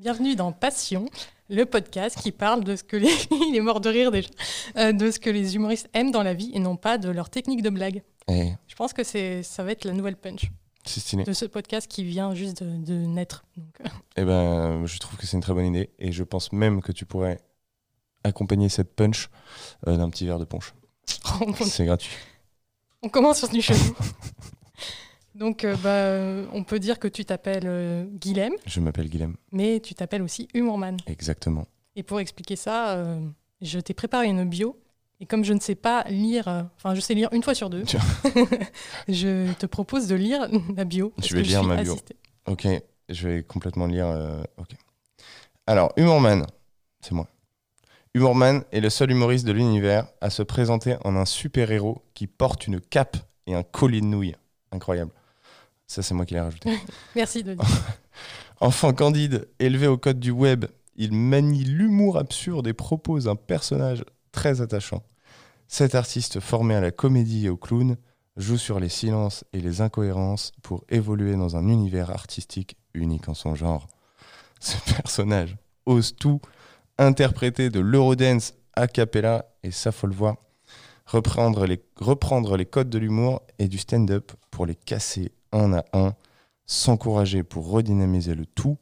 Bienvenue dans Passion, le podcast qui parle de ce que les... Il est mort de rire déjà. Euh, de ce que les humoristes aiment dans la vie et non pas de leur technique de blague. Eh, Je pense que c'est, ça va être la nouvelle punch de ce podcast qui vient juste de, de naître. Donc, Eh ben, je trouve que c'est une très bonne idée et je pense même que tu pourrais accompagner cette punch euh, d'un petit verre de punch. C'est gratuit. on commence sur du cheveu. Donc, euh, bah, euh, on peut dire que tu t'appelles euh, Guilhem, Je m'appelle Guilhem. mais tu t'appelles aussi Humorman. Exactement. Et pour expliquer ça, euh, je t'ai préparé une bio. Et comme je ne sais pas lire, enfin, je sais lire une fois sur deux, Tiens. je te propose de lire la bio. Je vais lire ma bio. assistée. Ok, je vais complètement lire. ok. Alors, Humorman, c'est moi. Humorman est le seul humoriste de l'univers à se présenter en un super-héros qui porte une cape et un collier de nouilles. Incroyable. Ça, c'est moi qui l'ai rajouté. Merci de Enfant candide, élevé au code du web, il manie l'humour absurde et propose un personnage très attachant. Cet artiste formé à la comédie et au clown joue sur les silences et les incohérences pour évoluer dans un univers artistique unique en son genre. Ce personnage ose tout, interpréter de l'eurodance a cappella et sa folle voix, reprendre les, reprendre les codes de l'humour et du stand-up pour les casser un à un, s'encourager pour redynamiser le tout,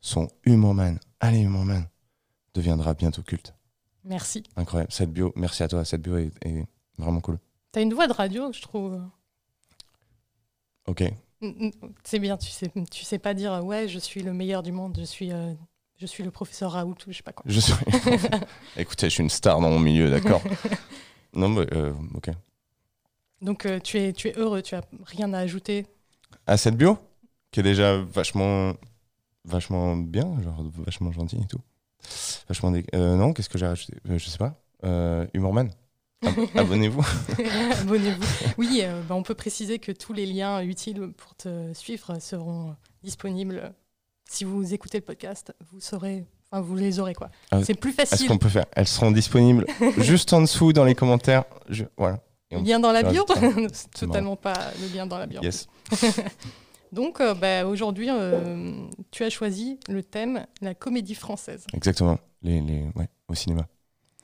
son Humorman, allez Humorman, deviendra bientôt culte. Merci. Incroyable, cette bio, merci à toi, cette bio est, est vraiment cool. T'as une voix de radio, je trouve. Ok, C'est bien, tu sais, tu sais pas dire ouais, je suis le meilleur du monde, je suis, euh, je suis le professeur Raoult ou je sais pas quoi. je suis... Écoutez, je suis une star dans mon milieu, d'accord Non, mais euh, ok. Donc euh, tu es, tu es heureux, tu as rien à ajouter. À cette bio, qui est déjà vachement, vachement bien, genre vachement gentil et tout. Vachement dé- euh, non, qu'est-ce que j'ai rajouté? Euh, Je sais pas. Euh, Humorman. Ab- Abonnez-vous. Abonnez-vous. Oui, euh, bah, on peut préciser que tous les liens utiles pour te suivre seront disponibles. Si vous écoutez le podcast, vous saurez, enfin vous les aurez quoi. Ah, C'est plus Est-ce facile. qu'on peut faire? Elles seront disponibles juste en dessous dans les commentaires. Je... Voilà. On- Lien dans la je bio totalement pas le lien dans la bio. Yes. Donc euh, bah, aujourd'hui, euh, tu as choisi le thème la comédie française Exactement. Les, les... Ouais, au cinéma.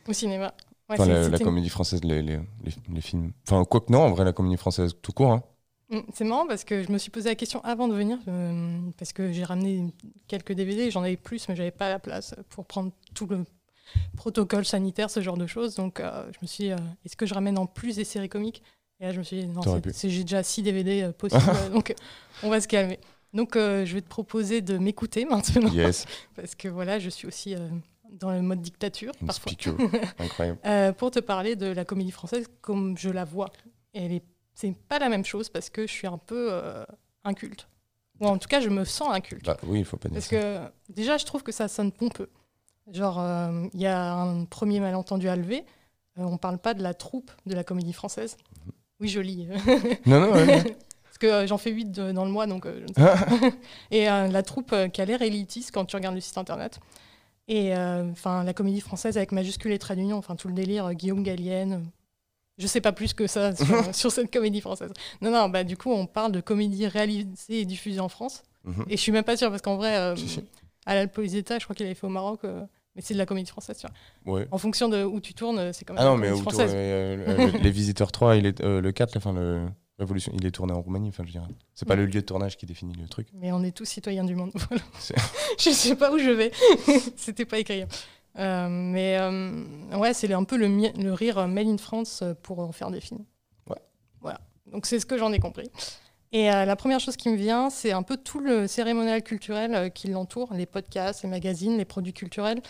au cinéma. Ouais, Enfin, c'est- la, comédie française, les, les, les, les films. Enfin, quoi que non, en vrai, la comédie française tout court. Hein. Mm, C'est marrant parce que je me suis posé la question avant de venir, euh, parce que j'ai ramené quelques DVD, j'en avais plus, mais j'avais pas la place pour prendre tout le protocole sanitaire, ce genre de choses. Donc euh, je me suis dit, euh, est-ce que je ramène en plus des séries comiques? Et là, je me suis dit, non, j'ai déjà 6 DVD euh, possibles, donc on va se calmer. Donc je vais te proposer de m'écouter maintenant, Yes. parce que voilà, je suis aussi dans le mode dictature Une parfois. Incroyable. Euh, pour te parler de la comédie française comme je la vois. Et c'est pas la même chose parce que je suis un peu euh, inculte. Ou en tout cas, je me sens inculte. Bah, oui, il faut pas dire Parce ça. que déjà, je trouve que ça sonne pompeux. Genre, euh, il y a un premier malentendu à lever. Euh, on parle pas de la troupe de la comédie française. Mhm. Oui, je lis. Non, non, ouais, ouais. Parce que euh, j'en fais 8 dans le mois, donc euh, je ne sais pas. Et euh, la troupe euh, qui a l'air élitiste quand tu regardes le site internet. Et euh, enfin, la comédie française avec majuscule et trait d'union, enfin tout le délire, euh, Guillaume Gallienne. euh, Je sais pas plus que ça sur, sur cette comédie française. Non, non, bah du coup, on parle de comédie réalisée et diffusée en France. Mhm. Et je suis même pas sûre, parce qu'en vrai, euh, à l'Alpoiseta, je crois qu'il avait fait au Maroc, euh, mais c'est de la comédie française, tu vois. Ouais. En fonction de où tu tournes, euh, c'est quand même Ah non, mais française. euh, euh, le- Les Visiteurs 3, il est, euh, le 4, là, enfin, le Révolution, il est tourné en Roumanie. Enfin, je dirais. C'est pas Ouais. le lieu de tournage qui définit le truc. Mais on est tous citoyens du monde. Voilà. C'est- je sais pas où je vais. C'était pas écrit. Euh, mais euh, ouais, c'est un peu le, mi- le rire made in France euh, pour en faire des films. Ouais. Voilà. Donc c'est ce que j'en ai compris. Et euh, la première chose qui me vient, c'est un peu tout le cérémonial culturel euh, qui l'entoure, les podcasts, les magazines, les produits culturels,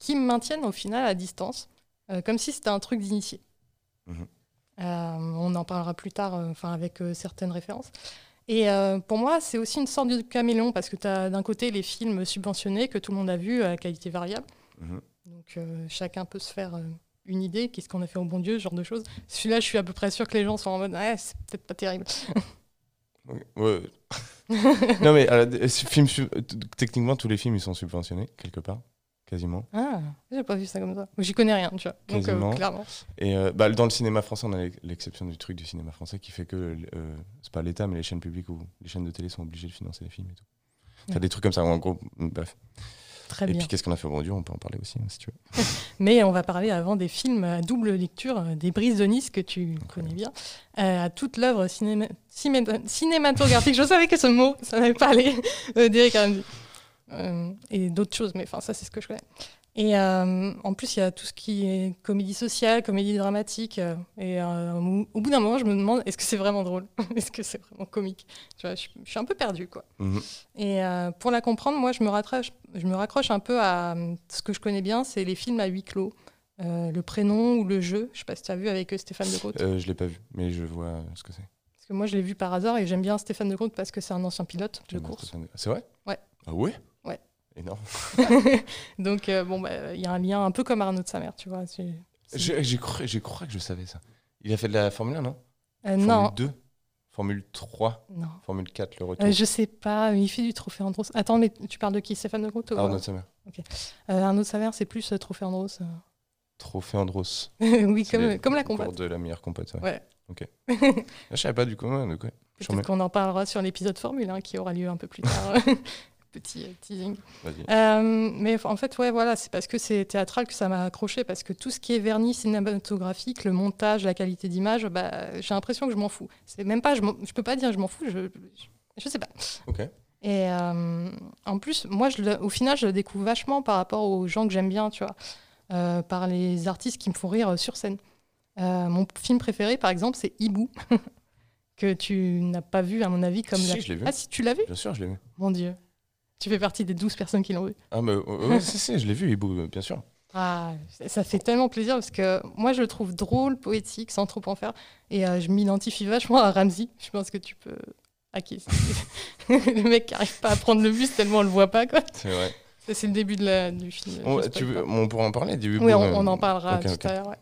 qui me maintiennent au final à distance, euh, comme si c'était un truc d'initié. Mhm. Euh, on en parlera plus tard, euh, enfin avec certaines références. Et pour moi, c'est aussi une sorte de caméléon parce que tu as d'un côté les films subventionnés que tout le monde a vus à qualité variable. Mhm. Donc chacun peut se faire une idée, qu'est-ce qu'on a fait au bon Dieu, ce genre de choses. Celui-là, je suis à peu près sûr que les gens sont en mode, ouais, c'est peut-être pas terrible. Ouais. non, mais alors, film techniquement, tous les films, ils sont subventionnés, quelque part, quasiment. Ah, j'ai pas vu ça comme ça. J'y connais rien, tu vois. Donc euh, Quasiment. clairement. Et euh, bah, dans le cinéma français, on a l'ex- l'exception du truc du cinéma français qui fait que euh, c'est pas l'État, mais les chaînes publiques ou les chaînes de télé sont obligées de financer les films et tout. T'as Ouais. des trucs comme ça, en gros, mm, bref. Très Et bien. puis qu'est-ce qu'on a fait aujourd'hui? On peut en parler aussi, hein, si tu veux. Mais on va parler avant des films à double lecture, euh, des Brises de Nice que tu connais bien, à toute l'œuvre cinéma- cinéma- cinématographique. Je savais que ce mot, ça aller, euh, d'Eric Ramsey. Euh, et d'autres choses, mais enfin, ça, c'est ce que je connais. Et euh, en plus, il y a tout ce qui est comédie sociale, comédie dramatique. euh, et euh, au bout d'un moment, je me demande est-ce que c'est vraiment drôle? Est-ce que c'est vraiment comique? Tu vois, je, suis- je suis un peu perdue, quoi. Mhm. Et pour la comprendre, moi, je me, raccroche, je me raccroche un peu à ce que je connais bien, c'est les films à huis clos. Le prénom ou le jeu, je sais pas si tu as vu avec Stéphane de Groot. Euh, je l'ai pas vu, mais je vois ce que c'est. Parce que moi, je l'ai vu par hasard et j'aime bien Stéphane de Groot parce que c'est un ancien pilote de course. C'est vrai? Ouais. Ah Ouais? Énorme. Donc, euh, bon, bah, il y a un lien un peu comme Arnaud de sa mère, tu vois. J'ai j'ai cru, cru que je savais ça. Il a fait de la Formule 1, non? Euh, Formule non, 2 Formule 3 non. Formule 4, le retour Euh, je sais pas, mais il fait du trophée Andros. Attends, mais tu parles de qui? Stéphane de Groot Arnaud quoi de sa mère. Euh, Arnaud de sa mère, c'est plus euh, trophée Andros. euh. Trophée Andros. oui, comme, les comme la combatte. de la meilleure compote. Ouais. Ouais. Ok. Ah, je savais pas du coup. ouais. J'en Peut-être qu'on en parlera sur l'épisode Formule hein, qui aura lieu un peu plus tard. Petit euh, teasing. Euh, mais en fait, ouais, voilà, c'est parce que c'est théâtral que ça m'a accroché, parce que tout ce qui est vernis cinématographique, le montage, la qualité d'image, bah, j'ai l'impression que je m'en fous. C'est même pas, je, je peux pas dire je m'en fous, je, je, je sais pas. Ok. Et euh, en plus, moi, je, le- au final, je le découvre vachement par rapport aux gens que j'aime bien, tu vois, euh, par les artistes qui me font rire sur scène. Mon film préféré, par exemple, c'est Hibou, que tu n'as pas vu, à mon avis, comme Si, la- je l'ai vu. Ah, si tu l'as vu? Bien sûr, je l'ai vu. Mon Dieu. Tu fais partie des 12 personnes qui l'ont vu. Ah, mais ouais, si, si, je l'ai vu, Hibou, euh, bien sûr. Ah, ça fait tellement plaisir parce que moi, je le trouve drôle, poétique, sans trop en faire. Et euh, je m'identifie vachement à Ramsey. Je pense que tu peux acquiescer. le mec qui arrive pas à prendre le bus tellement on le voit pas. Quoi. C'est vrai. C'est le début de la- du film. On, tu veux- pourra en parler du Oui, on, euh, on en parlera ok, tout ok. à l'heure. ouais.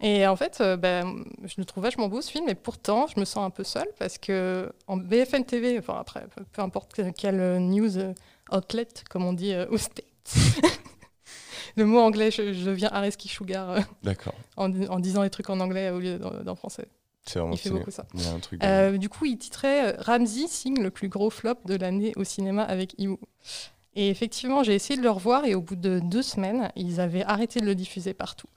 Et en fait, euh, ben, je le trouve vachement beau ce film, et pourtant, je me sens un peu seule parce que en BFM TV, enfin après, peu, importe quelle news outlet, comme on dit euh, States, le mot anglais, je, je deviens Areski Sugar euh, D'accord. en, di- en disant les trucs en anglais au lieu d'en français. C'est vraiment Il fait beaucoup ça. Il y a un truc. de- Euh, du coup, il titrait euh, Ramsey signe le plus gros flop de l'année au cinéma avec Iwu. Et effectivement, j'ai essayé de le revoir et au bout de deux semaines, ils avaient arrêté de le diffuser partout.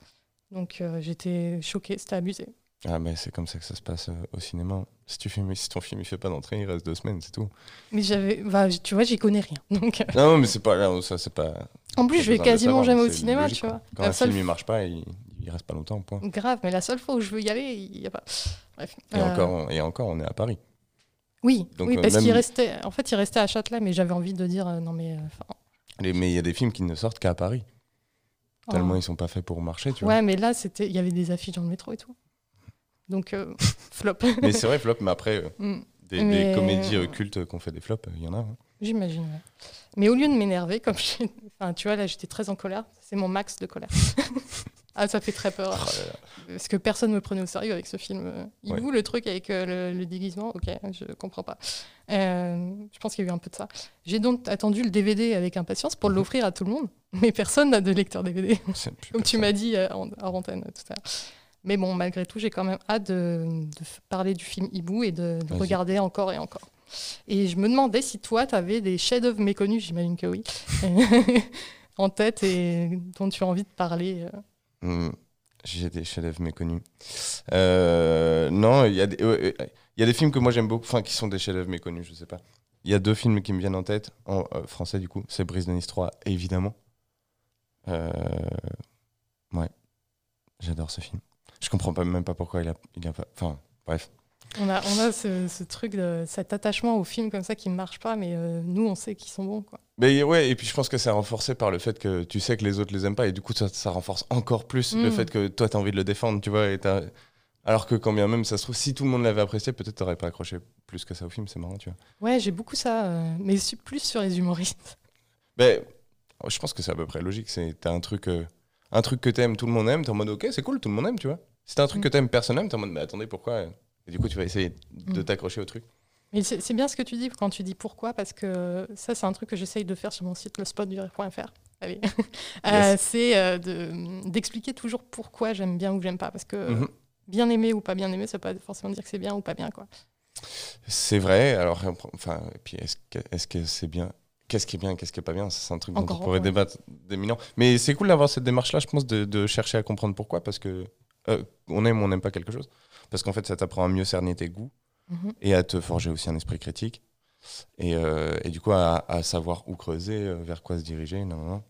Donc euh, j'étais choquée, c'était abusé. Ah, mais c'est comme ça que ça se passe euh, au cinéma. Si, tu filmes, si ton film il fait pas d'entrée, il reste deux semaines, c'est tout. Mais j'avais, bah, tu vois, j'y connais rien. Donc, euh, Non, mais c'est pas là, ça, c'est pas. en plus, je vais quasiment savoir, jamais au cinéma, logique, tu vois. Quand La un film il marche pas, il, il reste pas longtemps, point. Grave, mais la seule fois où je veux y aller, il y a pas. Bref. Et, Euh, encore, on- et encore, on est à Paris. Oui, Donc, oui parce même- qu'il restait. En fait, il restait à Châtelet, mais j'avais envie de dire non mais. Les- mais il y a des films qui ne sortent qu'à Paris. Tellement oh. ils sont pas faits pour marcher, tu vois. Ouais, mais là, c'était, il y avait des affiches dans le métro et tout. Donc euh, flop. Mais c'est vrai, flop, mais après, euh, Mm. des, Mais- des comédies euh, cultes qui ont fait des flops, il y en a. hein. J'imagine, ouais. Mais au lieu de m'énerver, comme je... enfin, tu vois, là, j'étais très en colère. C'est mon max de colère. ah, ça fait très peur. Oh. Parce que personne ne me prenait au sérieux avec ce film. Euh, Hibou, le truc avec euh, le, le déguisement, ok, je comprends pas. Euh, je pense qu'il y a eu un peu de ça. J'ai donc attendu le DVD avec impatience pour l'offrir à tout le monde. Mais personne n'a de lecteur DVD, comme tu m'as dit euh, en, en antenne tout à l'heure. Mais bon, malgré tout, j'ai quand même hâte de, parler du film Hibou et de, regarder encore et encore. Et je me demandais si toi, tu avais des chefs-d'œuvre méconnus, j'imagine que oui, en tête et dont tu as envie de parler. euh. Hmm, J'ai des chefs-d'œuvre méconnus. Euh, non, il y, a des- y a films que moi j'aime beaucoup, enfin qui sont des chefs-d'œuvre méconnus, je sais pas. Il y a deux films qui me viennent en tête, en euh, français du coup, c'est Brise de Nice 3, évidemment. Ouais, j'adore ce film. Je comprends pas, même pas pourquoi il a, il a pas. Enfin, bref. On a, on a ce, ce truc, de, cet attachement au film comme ça qui ne marche pas, mais euh, nous, on sait qu'ils sont bons. Quoi. Mais ouais, et puis je pense que c'est renforcé par le fait que tu sais que les autres les aiment pas, et du coup ça, ça renforce encore plus le Mm. fait que toi t'as envie de le défendre, tu vois. Et Alors que quand bien même ça se trouve, si tout le monde l'avait apprécié, peut-être t'aurais pas accroché plus que ça au film, c'est marrant, tu vois. Ouais, j'ai beaucoup ça, euh, mais plus sur les humoristes. Mais je pense que c'est à peu près logique. C'est t'as un truc, euh, un truc que t'aimes, tout le monde aime, t'es en mode ok, c'est cool, tout le monde aime, tu vois. T'as un truc Mm. que t'aimes, personne aime, t'es en mode mais attendez, pourquoi? Et du coup, tu vas essayer de Mm. t'accrocher au truc. Mais c'est c'est bien ce que tu dis quand tu dis pourquoi, parce que ça, c'est un truc que j'essaye de faire sur mon site, le. Allez. Euh, Yes. c'est euh, de- d'expliquer toujours pourquoi j'aime bien ou j'aime pas. Parce que Mhm. bien aimer ou pas bien aimer, ça peut pas forcément dire que c'est bien ou pas bien. Quoi. C'est vrai. Alors, enfin, et puis est-ce que c'est bien? Qu'est-ce qui est bien, qu'est-ce qui est pas bien, c'est un truc dont Encore, on pourrait ouais. débattre des millions. Mais c'est cool d'avoir cette démarche-là, je pense, de, de chercher à comprendre pourquoi, parce que euh, on aime ou on n'aime pas quelque chose. Parce qu'en fait, ça t'apprend à mieux cerner tes goûts Mhm. et à te forger aussi un esprit critique. Et, euh, et du coup, à, à savoir où creuser, euh, vers quoi se diriger, non, non, non.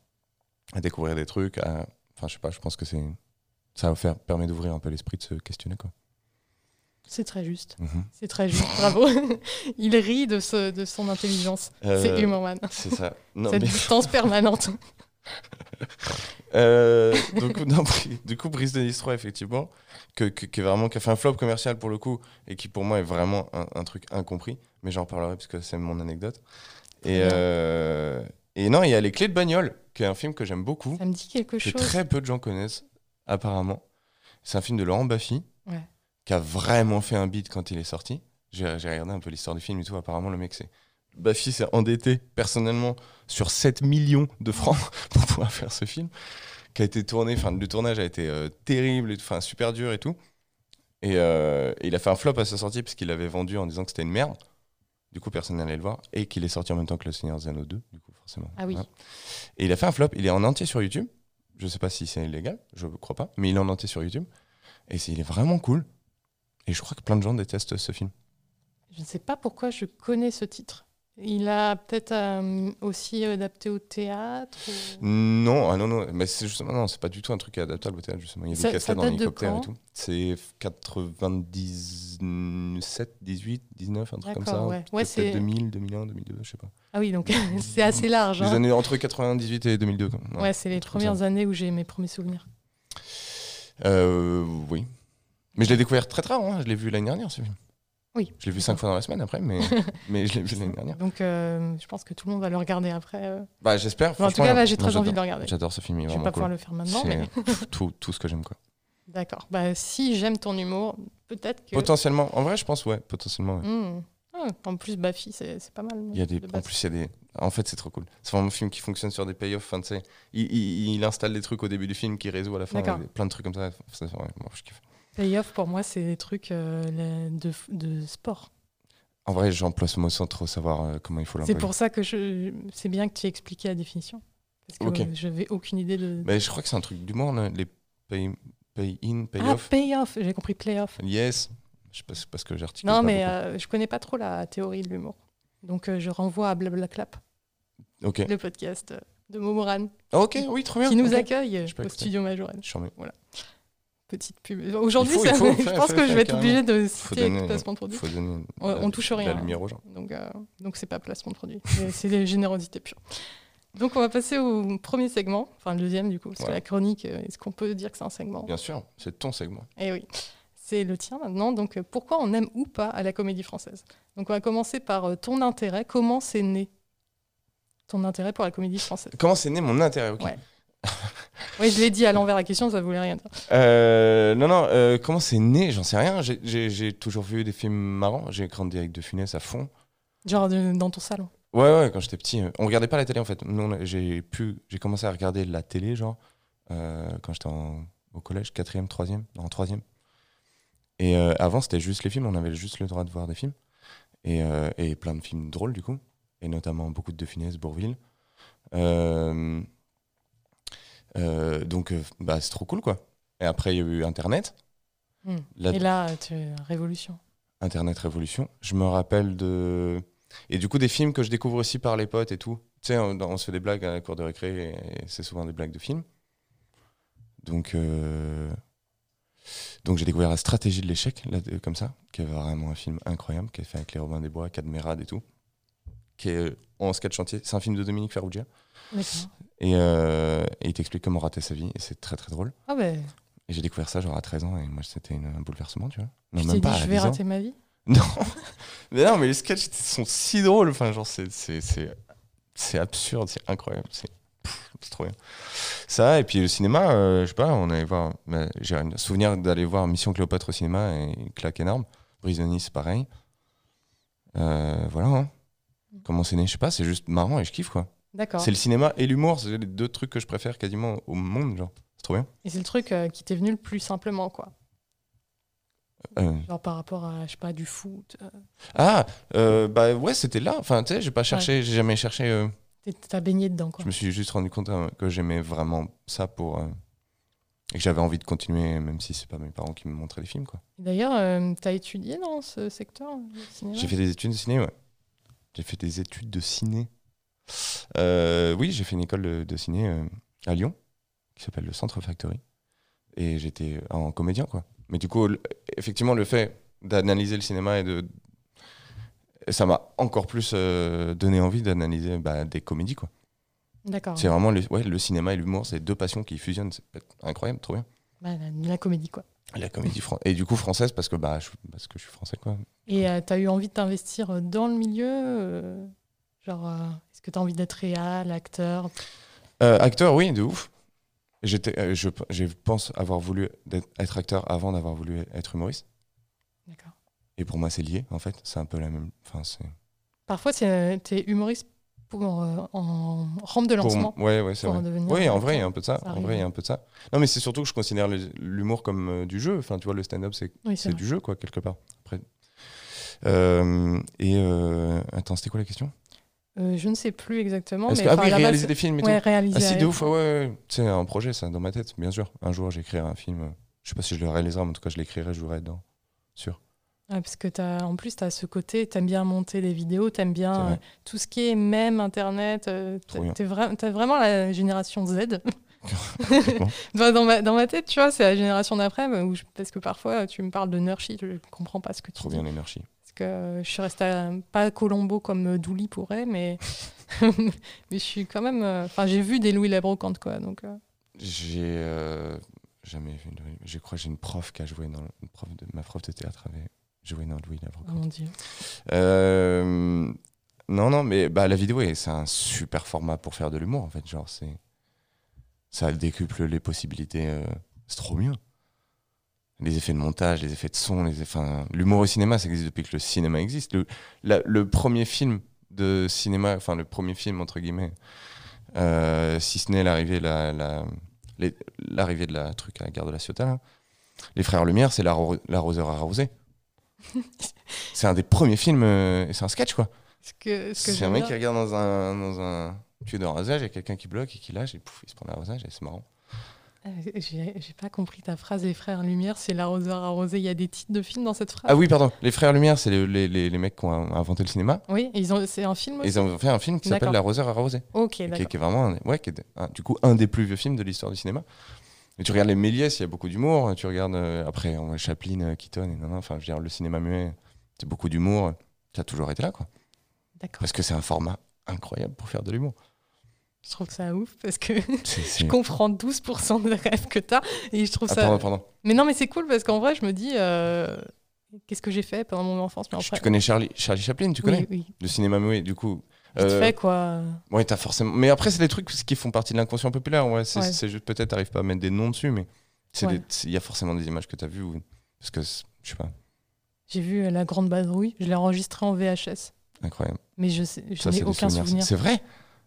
à découvrir des trucs. à- Enfin, je sais pas, je pense que c'est ça permet d'ouvrir un peu l'esprit de se questionner. Quoi. C'est très juste. Mhm. C'est très juste. Bravo. Il rit de, ce, de son intelligence. C'est Euh, Humorman. C'est ça. Non, Cette mais- distance permanente. Euh, donc, non, Bri- du coup, Brice de Nice 3, effectivement, que, que- qui est vraiment, qui a fait un flop commercial pour le coup, et qui pour moi est vraiment un, un truc incompris, mais j'en parlerai parce que c'est mon anecdote. Et, euh, et non, il y a Les Clés de Bagnole, qui est un film que j'aime beaucoup, Ça me dit quelque que chose. très peu de gens connaissent, apparemment. C'est un film de Laurent Baffy, Ouais. qui a vraiment fait un beat quand il est sorti. J'ai j'ai regardé un peu l'histoire du film et tout, apparemment, le mec, c'est. Baffy s'est endetté personnellement sur 7 millions de francs pour pouvoir faire ce film, qui a été tourné, enfin le tournage a été euh, terrible, enfin super dur et tout. Et, euh, et il a fait un flop à sa sortie parce qu'il l'avait vendu en disant que c'était une merde. Du coup, personne n'allait le voir. Et qu'il est sorti en même temps que Le Seigneur Anneaux 2, du coup, forcément. Ah oui. Et il a fait un flop. Il est en entier sur YouTube. Je sais pas si c'est illégal, je crois pas. Mais il est en entier sur YouTube. Et il est vraiment cool. Et je crois que plein de gens détestent ce film. Je ne sais pas pourquoi je connais ce titre. Il a peut-être euh, aussi adapté au théâtre. ou- Non, ah non, non, mais c'est justement, non, c'est pas du tout un truc adaptable au théâtre, justement. Il y a Ça- des cascades en hélicoptère et tout. C'est 97, 18, 19, un truc comme ça. Ouais. Ouais, c'est- 2000, 2001, 2002, je sais pas. Ah oui, donc c'est assez large. Les hein. années entre 98 et 2002. quoi. Ouais, c'est les premières années où j'ai mes premiers souvenirs. Euh, oui. Mais je l'ai découvert très tard, hein. je l'ai vu l'année dernière, ce film. Oui. Je l'ai vu cinq fois dans la semaine après, mais, mais je l'ai vu l'année dernière. Donc euh, je pense que tout le monde va le regarder après. euh. Bah, j'espère. En tout cas, là, j'ai très envie de le regarder. J'adore ce film, il est Je vais pas cool. pouvoir le faire maintenant, C'est mais tout, tout ce que j'aime, quoi. d'accord. Bah, si j'aime ton humour, peut-être que. Potentiellement, en vrai, je pense, ouais, potentiellement. ouais. Hmm. Ah, en plus, Baffy, c'est c'est pas mal. Il y a des, de en plus, il y a des. En fait, c'est trop cool. C'est vraiment un film qui fonctionne sur des payoffs. Enfin, il, il, il installe des trucs au début du film qui résout à la fin. Plein de trucs comme ça. C'est- ouais, moi, je kiffe. Playoff, pour moi, c'est des trucs euh, de, de sport. En vrai, j'emploie ce mot sans trop savoir euh, comment il faut C'est l'employer. pour ça que je... c'est bien que tu aies expliqué la définition. Parce que je n'avais aucune idée de. Mais je crois que c'est un truc d'humour, là, les pay, pay in, pay ah, off. payoff, j'ai compris playoff. Yes. Je sais pas, c'est parce que j'articule. Non, pas mais euh, je connais pas trop la théorie de l'humour. Donc euh, je renvoie à Blablaclap, Ok. le podcast de Momoran, Ah, ok, oui, trop bien. qui nous accueille J'ai au écouté. studio suis en- Petite pub. Aujourd'hui, je pense que je vais être obligée de citer placement de produit. On- touche rien. Donc, euh, donc c'est pas placement de produit, c'est- les générosités pures. Donc on va passer au premier segment, enfin le deuxième du coup, parce que la chronique, euh, est-ce qu'on peut dire que c'est un segment? Bien sûr, c'est ton segment. Eh oui, c'est le tien maintenant. Donc euh, pourquoi on aime ou pas à la comédie française? Donc on va commencer par ton intérêt. Comment c'est né? Ton intérêt pour la comédie française Comment c'est né mon intérêt? Ok. Ouais. Oui, je l'ai dit à l'envers la question, ça voulait rien dire. Euh, non, non, euh, comment c'est né J'en sais rien. J'ai- toujours vu des films marrants. J'ai grandi avec De Funès à fond. Genre de- dans ton salon. Ouais, ouais, quand j'étais petit. euh, On regardait pas la télé en fait. J'ai pu, j'ai commencé à regarder la télé, genre, euh, quand j'étais au collège, quatrième, troisième, non, troisième. Et avant, c'était juste les films. On avait juste le droit de voir des films. Et, et plein de films drôles, du coup. Et notamment beaucoup de De Funès, Bourville. Euh, euh, donc, euh, bah, c'est trop cool, quoi. Et après, il y a eu Internet. Hmm. La- Et là, tu... révolution. Internet Révolution. Je me rappelle de. Et du coup, des films que je découvre aussi par les potes et tout. Tu sais, on, on se fait des blagues à la cour de récré et c'est souvent des blagues de films. Donc, euh, Donc j'ai découvert la stratégie de l'échec, là, comme ça, qui est vraiment un film incroyable, qui est fait avec les Robins des Bois, Cadmerade et tout. Qui est en sketch chantier. C'est un film de Dominique Farrugia. Et, euh, et il t'explique comment rater sa vie. Et c'est très très drôle. Ah ben, Et j'ai découvert ça genre à 13 ans. Et moi, c'était un bouleversement, tu vois. Non, tu même t'es pas dit, je vais 10 ans. rater ma vie Non, mais non, mais les sketchs sont si drôles. Enfin, genre, c'est, c'est, c'est, c'est absurde, c'est incroyable. C'est, pff, c'est trop bien. Ça, et puis le cinéma, euh, je sais pas, on allait voir. bah, j'ai un souvenir d'aller voir Mission Cléopâtre au cinéma et claque énorme. Brise de Nice, pareil. Euh, voilà. hein. Comment c'est né, je sais pas, c'est juste marrant et je kiffe quoi. D'accord. C'est le cinéma et l'humour, c'est les deux trucs que je préfère quasiment au monde, genre. C'est trop bien. Et c'est le truc euh, qui t'est venu le plus simplement, quoi. Euh, Genre par rapport à, je sais pas, du foot. euh. Ah, euh, bah ouais, c'était là. Enfin, tu sais, j'ai pas cherché, j'ai jamais cherché. euh, T'es- T'as baigné dedans, quoi. Je me suis juste rendu compte euh, que j'aimais vraiment ça pour. euh, et que j'avais envie de continuer, même si c'est pas mes parents qui me montraient les films, quoi. D'ailleurs, euh, t'as étudié dans ce secteur, le cinéma? J'ai fait des études de ciné, ouais. J'ai fait des études de ciné. Euh, oui, j'ai fait une école de, de ciné euh, à Lyon, qui s'appelle le Centre Factory. Et j'étais en comédien, quoi. Mais du coup, effectivement, le fait d'analyser le cinéma et de. Ça m'a encore plus euh, donné envie d'analyser bah, des comédies, quoi. D'accord. C'est vraiment le, ouais, le cinéma et l'humour, c'est deux passions qui fusionnent. C'est incroyable, trop bien. Bah, la, la comédie, quoi. La comédie fran- et du coup française parce que bah je, parce que je suis français quoi. Et euh, t'as eu envie de t'investir dans le milieu euh, Genre, euh, est-ce que t'as envie d'être réal, acteur? Euh, acteur, oui, de ouf. J'étais, euh, je, je pense avoir voulu être acteur avant d'avoir voulu être humoriste. D'accord. Et pour moi, c'est lié, en fait. C'est un peu la même. Enfin, c'est. Parfois, c'est- t'es humoriste pour, en rampe de lancement. ouais, ouais, c'est vrai. Oui, en vrai, il y a un peu de ça. Ça En vrai, il y a un peu de ça. Non, mais c'est surtout que je considère l'humour comme du jeu. Enfin, tu vois, le stand-up, c'est Oui, c'est du jeu, quoi, quelque part. Après. Et attends, c'était quoi la question? Euh, je ne sais plus exactement. Mais que, Ah oui, base, réaliser des films et Ouais, tout. réaliser. Ah si, de ouf, ouais, ouais. C'est un projet, ça, dans ma tête, bien sûr. Un jour, j'écrirai un film. Je sais pas si je le réaliserai, mais en tout cas, je l'écrirai, je jouerai dedans. Sûr. Ouais, parce que as, en plus, tu as ce côté, tu aimes bien monter les vidéos, tu aimes bien euh, tout ce qui est même Internet. euh, Trop bien. t'es vra- T'as vraiment la génération Z. Dans, ma, dans ma tête, tu vois, c'est la génération d'après, parce que parfois, tu me parles de Nurshi, je ne comprends pas ce que tu Trop dis. bien l'énergie. Parce que je suis restée à- pas Colombo comme Douli pourrait, mais, mais je suis quand même. euh, Enfin, j'ai vu des Louis la brocante, quoi. Donc, euh, J'ai euh, jamais vu. de- Je crois que j'ai une prof qui a joué dans. Une prof de, ma prof de théâtre avait joué dans Louis oh Labrocante. mon dieu. Euh, non, non, mais bah, la vidéo, est- c'est un super format pour faire de l'humour, en fait. Genre, c'est. Ça décuple les possibilités. euh, c'est trop bien. Les effets de montage, les effets de son, les effets. enfin, L'humour au cinéma, ça existe depuis que le cinéma existe. Le, la- le premier film de cinéma, enfin, le premier film, entre guillemets, euh, si ce n'est l'arrivée la, la, l'arrivée de la truc à la gare de la Ciotat, là. Les Frères Lumière, c'est l'arro- l'arroseur arrosé. c'est un des premiers films, euh, et c'est un sketch, quoi. Ce C'est un mec qui regarde dans un, dans un tuyau d'arrosage, il y a quelqu'un qui bloque et qui lâche, et pouf, il se prend l'arrosage, et c'est marrant. J'ai pas compris ta phrase, les frères Lumière, c'est l'arroseur arrosé. Il y a des titres de films dans cette phrase? Ah oui, pardon, les Frères Lumière, c'est les, les, les- les mecs qui ont inventé le cinéma. Oui, ils ont, c'est un film aussi? ils ont fait un film qui s'appelle. L'arroseur arrosé, Ok, d'accord. qui est vraiment, un- ouais, qui est un- du coup un des plus vieux films de l'histoire du cinéma. Et tu regardes les Méliès, il y a beaucoup d'humour. Tu regardes euh, après on Chaplin, euh, Keaton, et non, non, enfin, je veux dire, le cinéma muet, c'est beaucoup d'humour. Ça a toujours été là, quoi. D'accord. Parce que c'est un format incroyable pour faire de l'humour. Je trouve ça ouf parce que je comprends 12% des rêves que t'as et je trouve Ah, ça. pardon, pardon. Mais non, mais c'est cool parce qu'en vrai, je me dis, euh, qu'est-ce que j'ai fait pendant mon enfance? Mais Tu connais Charlie, Charlie Chaplin, tu connais? Oui, oui. Le cinéma muet, du coup. Euh, fait, quoi. Ouais, t'as forcément. Mais après, c'est des trucs qui font partie de l'inconscient populaire. Ouais, c'est Ouais. juste peut-être, t'arrives pas à mettre des noms dessus, mais Ouais. des- il y a forcément des images que t'as vues. ou- Parce que, je sais pas, J'ai vu euh, La Grande Badrouille, je l'ai enregistré en VHS. incroyable. Mais je, sais- je Ça, n'ai aucun souvenir. C'est vrai?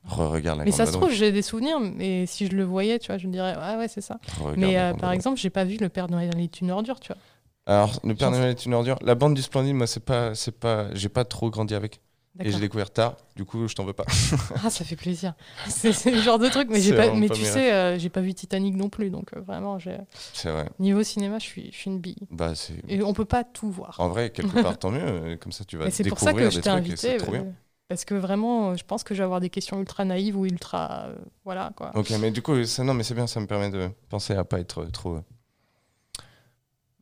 Re-regarde la Mais ça se trouve, j'ai des souvenirs, mais si je le voyais, tu vois, je me dirais, ouais, ouais, c'est ça. Mais euh, par exemple, j'ai pas vu Le Père Noël est une ordure, tu vois. Alors, le Père Noël est une ordure. La bande du Splendide, moi, c'est pas, c'est pas, j'ai pas trop grandi avec. Et j'ai découvert tard. Du coup, je t'en veux pas. Ah, ça fait plaisir. c'est le genre de truc, mais, j'ai pas, mais pas tu sais, euh, j'ai pas vu Titanic non plus, donc euh, vraiment, j'ai- C'est vrai. niveau cinéma, je suis, je suis une bille. Bah, c'est. Et on peut pas tout voir. En vrai, quelque part, tant mieux. euh, Comme ça, tu vas découvrir pour ça que je des t'ai trucs c'est trop bien. Euh, parce que vraiment, euh, je pense que je vais avoir des questions ultra naïves ou ultra. euh, voilà, quoi. Ok, mais du coup, ça, non, mais c'est bien, ça me permet de penser à pas être trop. euh,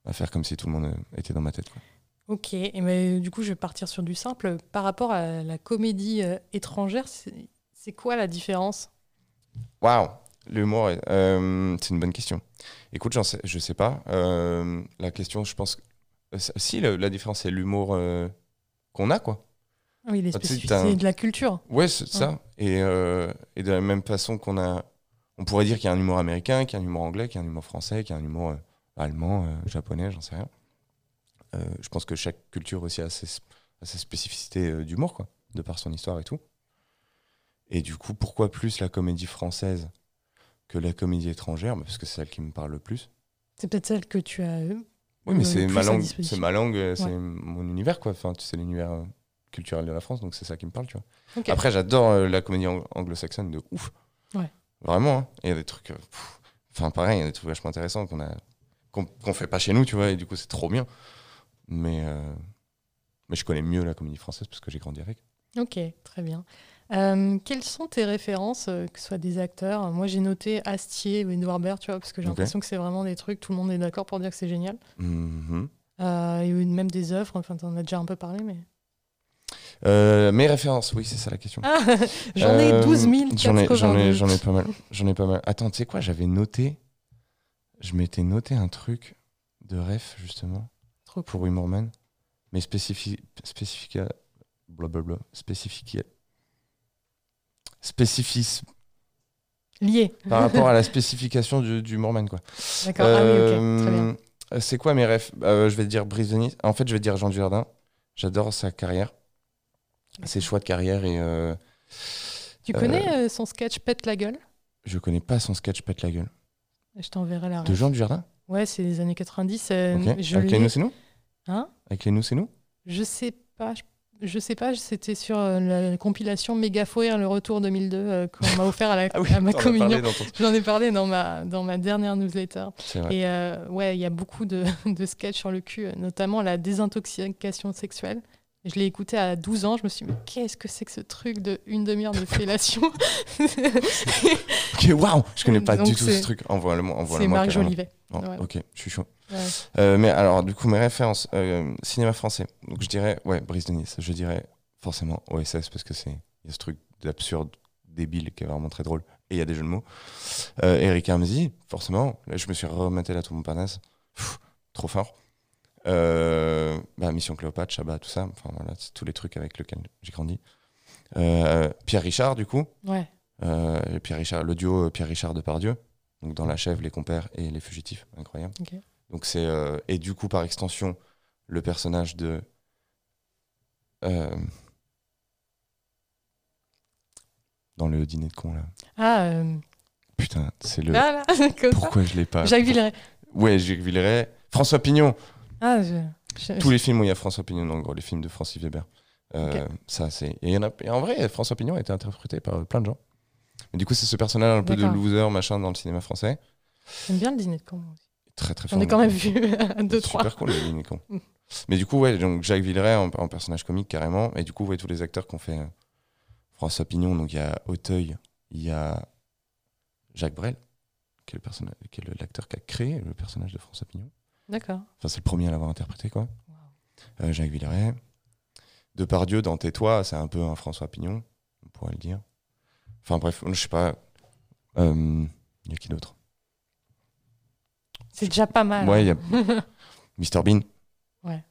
à faire comme si tout le monde euh, était dans ma tête. quoi. Ok, et ben, du coup, je vais partir sur du simple. Par rapport à la comédie euh, étrangère, c'est c'est quoi la différence? Waouh L'humour, est- euh, c'est une bonne question. Écoute, j'en sais, je sais pas. Euh, la question, je pense. que- euh, si, la, la différence, c'est l'humour euh, qu'on a, quoi. Oui, les Ah, spécificités de la culture. Ouais, c'est ça. Et, euh, et de la même façon qu'on a. On pourrait dire qu'il y a un humour américain, qu'il y a un humour anglais, qu'il y a un humour français, qu'il y a un humour euh, allemand, euh, japonais, j'en sais rien. Je pense que chaque culture aussi a ses, a ses spécificités d'humour, quoi, de par son histoire et tout. Et du coup, pourquoi plus la comédie française que la comédie étrangère? Bah, Parce que c'est celle qui me parle le plus. C'est peut-être celle que tu as. Oui, mais c'est ma langue, c'est ma langue, c'est Ouais. mon univers, quoi. Enfin, c'est l'univers euh, culturel de la France, donc c'est ça qui me parle, tu vois. Après, j'adore euh, la comédie ang- anglo-saxonne de ouf. Ouais. Vraiment, hein. il y a des trucs. euh. Enfin, pareil, il y a des trucs vachement intéressants qu'on a qu'on qu'on fait pas chez nous, tu vois, et du coup, c'est trop bien. Mais, euh, mais je connais mieux la comédie française parce que j'ai grandi avec. Ok, très bien. Euh, quelles sont tes références, euh, que ce soit des acteurs? Moi, j'ai noté Astier ou Edouard Baird, tu vois, parce que j'ai l'impression que c'est vraiment des trucs, tout le monde est d'accord pour dire que c'est génial. Euh, et même des œuvres, enfin, t'en as déjà un peu parlé, mais. Euh, mes références, oui, c'est ça la question. Ah, j'en ai Euh, 12 J'en ai, j'en ai, 082. j'en ai pas mal. J'en ai pas mal. Attends, tu sais quoi J'avais noté. Je m'étais noté un truc de ref justement Trop cool. pour Wimmerman, mais spécifique, spécifique, blablabla, spécifique, spécifique Lié. par rapport à la spécification du, du Morman quoi. D'accord. Ah oui, ok. Très bien. Euh, C'est quoi mes refs Euh, Je vais te dire de Nice. En fait, je vais te dire Jean Dujardin. J'adore sa carrière, ses choix de carrière et euh, Tu euh, connais euh, son sketch Pète la gueule? Je connais pas son sketch pète la gueule. Je t'enverrai la De. Jean Dujardin? Ouais, c'est les années 90. euh, Ok. je Avec les nous c'est nous? Hein? Avec les nous c'est nous? Je sais pas. Je, je sais pas. C'était sur euh, la compilation Méga Fourir le retour 2002 euh, qu'on m'a offert à, la, Ah oui, à ma communion. ton- J'en ai parlé dans ma, dans ma dernière newsletter. Et euh, ouais, il y a beaucoup de, de sketchs sur le cul, euh, notamment la désintoxication sexuelle. Je l'ai écouté à 12 ans, je me suis dit, mais qu'est-ce que c'est que ce truc de une demi-heure de fellation? Ok, waouh Je connais pas Donc du tout ce truc. Envoie-le-moi. envoie C'est Marc Jolivet. Ouais. Ok, je suis chaud. Ouais. Euh, mais alors, du coup, mes références, euh, cinéma français. Donc, je dirais, ouais, Brice de Nice. Je dirais forcément OSS parce que c'est y a ce truc d'absurde, débile qui est vraiment très drôle. Et il y a des jeux de mots. Euh, Eric Ramsey, forcément. Là, je me suis rematé la tour Montparnasse. Pff, Trop fort. Euh, bah, Mission Cléopâtre, Chabat, tout ça. Enfin, voilà, c'est tous les trucs avec lesquels j'ai grandi. Euh, Pierre Richard, du coup. Ouais. Euh, Pierre Richard, le duo Pierre Richard de Pardieu, donc dans La Chèvre, Les Compères et Les Fugitifs, incroyable. Donc c'est et du coup par extension le personnage de dans le dîner de con là. Ah, euh, Putain, c'est le là, là, comme ça. pourquoi je l'ai pas. Jacques Villeray. Ouais, Jacques Villeray, François Pignon. Ah, je, je- Tous les films où il y a François Pignon, en gros, les films de Francis Weber. Euh, Ça c'est et y en a et en vrai François Pignon a été interprété par plein de gens. Mais du coup c'est ce personnage un peu de loser machin dans le cinéma français. j'aime bien le dîner de con. Très très fort. ai quand même vu deux, trois. Super cool, le dîner con. Mm. Mais du coup, ouais, donc Jacques Villeray en, en personnage comique carrément. Et du coup, ouais, tous les acteurs qu'on fait. euh, François Pignon, donc il y a Auteuil, il y a Jacques Brel, qui est est l'acteur qui a créé le personnage de François Pignon. D'accord. Enfin, c'est le premier à l'avoir interprété, quoi. Euh, Jacques Villeray. Depardieu, dans Tais-toi, c'est un peu un François Pignon, on pourrait le dire. Enfin bref, je sais pas. Euh, Il y a qui d'autre? C'est déjà pas mal. Ouais, il y hein. a Mr Bean. Ouais.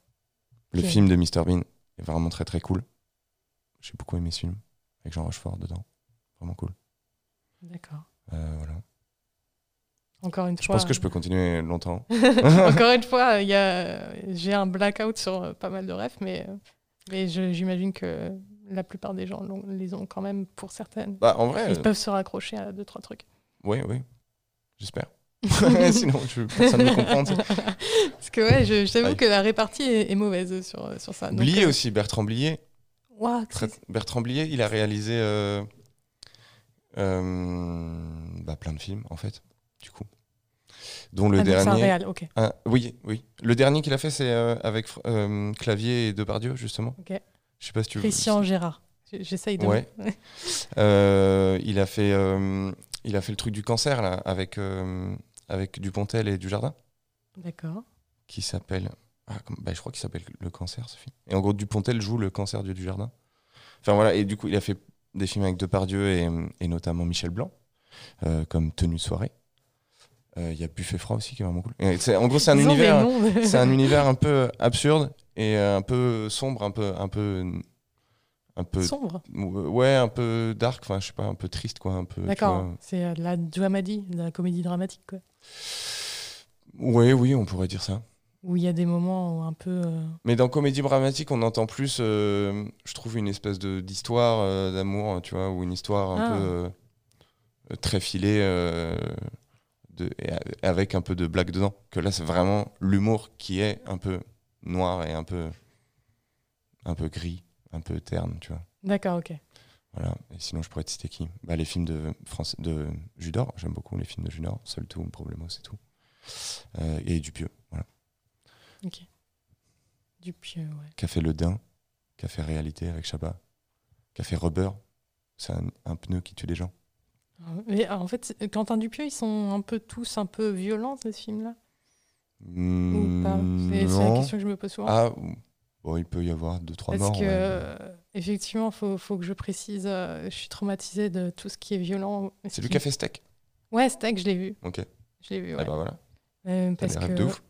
Le film de Mr Bean est vraiment très très cool. J'ai beaucoup aimé ce film avec Jean Rochefort dedans. Vraiment cool. D'accord. Euh, voilà. Encore une Je fois. pense que je peux continuer longtemps. Encore une fois, il y a... j'ai un blackout sur euh, pas mal de refs, mais, euh, mais je- j'imagine que la plupart des gens les ont quand même pour certaines. Bah en vrai, Ils euh, peuvent se raccrocher à deux, trois trucs. oui, oui. J'espère. Sinon, je, personne ne me comprend. Parce que ouais, je, je t'avoue que la répartie est, est mauvaise sur, sur ça. Donc, Blier euh, aussi, Bertrand Blier. Bertrand Blier, il a réalisé euh, euh, bah, plein de films en fait, du coup. Dont le Ah, donc c'est un dernier. réal. Ah, oui, oui. Le dernier qu'il a fait, c'est euh, avec euh, Clavier et Depardieu, justement. Ok. Je sais pas si tu Christian Gérard. J- J'essaye de. Ouais. Euh, il, a fait, il a fait le truc du cancer, là, avec, avec Dupontel et Dujardin, D'accord. qui s'appelle. Ah, comme- bah, je crois qu'il s'appelle Le cancer, ce film. Et en gros, Dupontel joue le cancer de Dujardin. Enfin voilà, et du coup, il a fait des films avec Depardieu et, et notamment Michel Blanc, comme Tenue de soirée. Euh, Il y a Buffet froid aussi qui est vraiment cool. En gros, c'est un univers. C'est un univers un peu absurde et un peu sombre, un peu, un peu, un peu, sombre. ouais, un peu dark. Enfin, je sais pas, un peu triste, quoi, un peu. D'accord. C'est euh, de la dramedy, de la comédie dramatique, quoi. Ouais, oui, on pourrait dire ça. Où il y a des moments où un peu. euh, Mais dans comédie dramatique, on entend plus, euh, je trouve, une espèce de d'histoire euh, d'amour, tu vois, ou une histoire un Ah. peu euh, très filée, euh, de, avec un peu de blague dedans. Que là, c'est vraiment l'humour qui est un peu noir et un peu, un peu gris, un peu terne, tu vois. D'accord, ok. Voilà. Et sinon, je pourrais te citer qui? Bah, Les films de, France, de Judor. J'aime beaucoup les films de Judor. Seul tout, problème, c'est tout. Euh, et Dupieux, voilà. Ok. Dupieux, ouais. Qui a fait Le Dain, qui a fait Réalité avec Chabat, qui a fait Rubber. C'est un, un pneu qui tue des gens. Ah Mais ah, en fait, Quentin Dupieux, ils sont un peu tous un peu violents, ces films-là? Ou pas? Hmm, C'est la question que je me pose souvent. Ah, bon, il peut y avoir deux, trois Parce morts. que, ouais. euh, effectivement, il faut, faut que je précise, euh, je suis traumatisée de tout ce qui est violent. C'est lui qui a fait Steak Ouais, Steak, je l'ai vu. Ok. Je l'ai vu, Ah ouais. bah voilà. Euh, parce que... de ouf.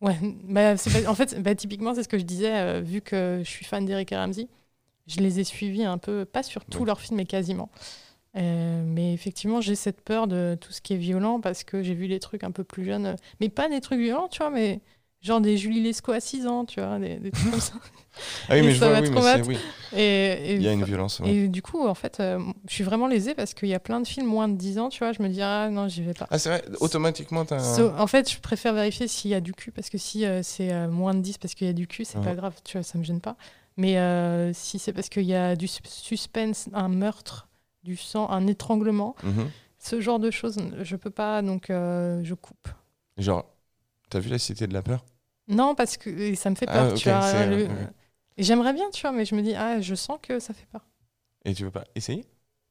Ouais, bah, pas- en fait, bah, typiquement, c'est ce que je disais, euh, vu que je suis fan d'Eric Ramsey, je les ai suivis un peu, pas sur tous Ouais. leurs films, mais quasiment. Euh, mais effectivement, j'ai cette peur de tout ce qui est violent parce que j'ai vu des trucs un peu plus jeunes, mais pas des trucs violents, tu vois, mais genre des Julie Lescaut à 6 ans, tu vois, des, des trucs comme ça. Ah oui, Et mais je vois, oui, mais oui. Et, et- Il y a une violence. ouais. et du coup, en fait, euh, je suis vraiment lésée parce qu'il y a plein de films moins de 10 ans, tu vois, je me dis, ah non, j'y vais pas. Ah, c'est vrai, automatiquement, t'as. So- en fait, je préfère vérifier s'il y a du cul parce que si euh, c'est euh, moins de 10 parce qu'il y a du cul, c'est Ouais. pas grave, tu vois, ça me gêne pas. Mais si c'est parce qu'il y a du sus- suspense, un meurtre, du sang, un étranglement, Mhm. ce genre de choses, je peux pas, donc euh, je coupe. Genre, t'as vu La Cité de la Peur? Non, parce que et ça me fait Ah, peur, ok, tu vois. c'est- le- ouais, ouais. et J'aimerais bien, tu vois, mais je me dis, ah, je sens que ça fait peur. Et tu veux pas essayer?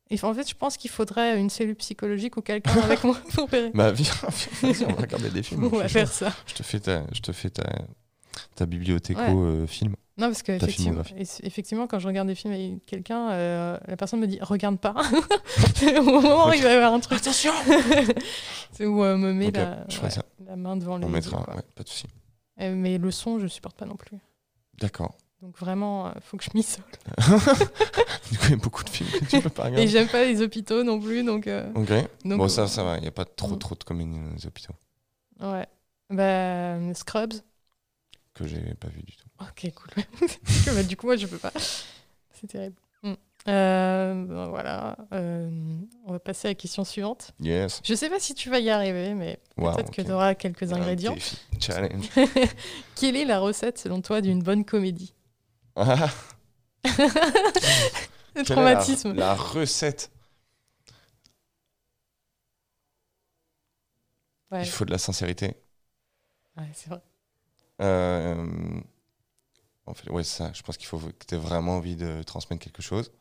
Et en fait, je pense qu'il faudrait une cellule psychologique ou quelqu'un avec moi pour vérifier. Bah, viens, viens, on va regarder des films. On va faire ça. Je te fais ta, je te fais ta, ta bibliothéco Ouais. euh, film. Non, parce que effectivement, quand je regarde des films avec quelqu'un, euh, la personne me dit regarde pas. Au moment où il va y avoir un truc. Attention C'est où euh, me met la, je ferai ouais, ça. la main devant les On mettra, ouais, pas de souci. Euh, mais le son, je supporte pas non plus. D'accord. Donc vraiment, euh, faut que je m'isole. Du coup, il y a beaucoup de films que tu peux pas Et regarder. j'aime pas les hôpitaux non plus, donc. euh, Ok. donc, bon, ça, ça va. Il n'y a pas trop, trop de comédies dans les hôpitaux Ouais. Bah, Scrubs. que j'ai pas vu du tout. Ok, cool. Bah, du coup, moi, je peux pas. C'est terrible. Mm. Euh, ben, voilà. Euh, on va passer à la question suivante. Yes. Je sais pas si tu vas y arriver, mais Wow, peut-être que tu auras quelques ingrédients. Challenge. Quelle est la recette, selon toi, d'une bonne comédie? Ah, Le la- traumatisme. La, recette? Ouais, Il faut de la sincérité. ouais, c'est vrai. Euh, en fait, ouais, ça. Je pense qu'il faut que tu aies vraiment envie de transmettre quelque chose.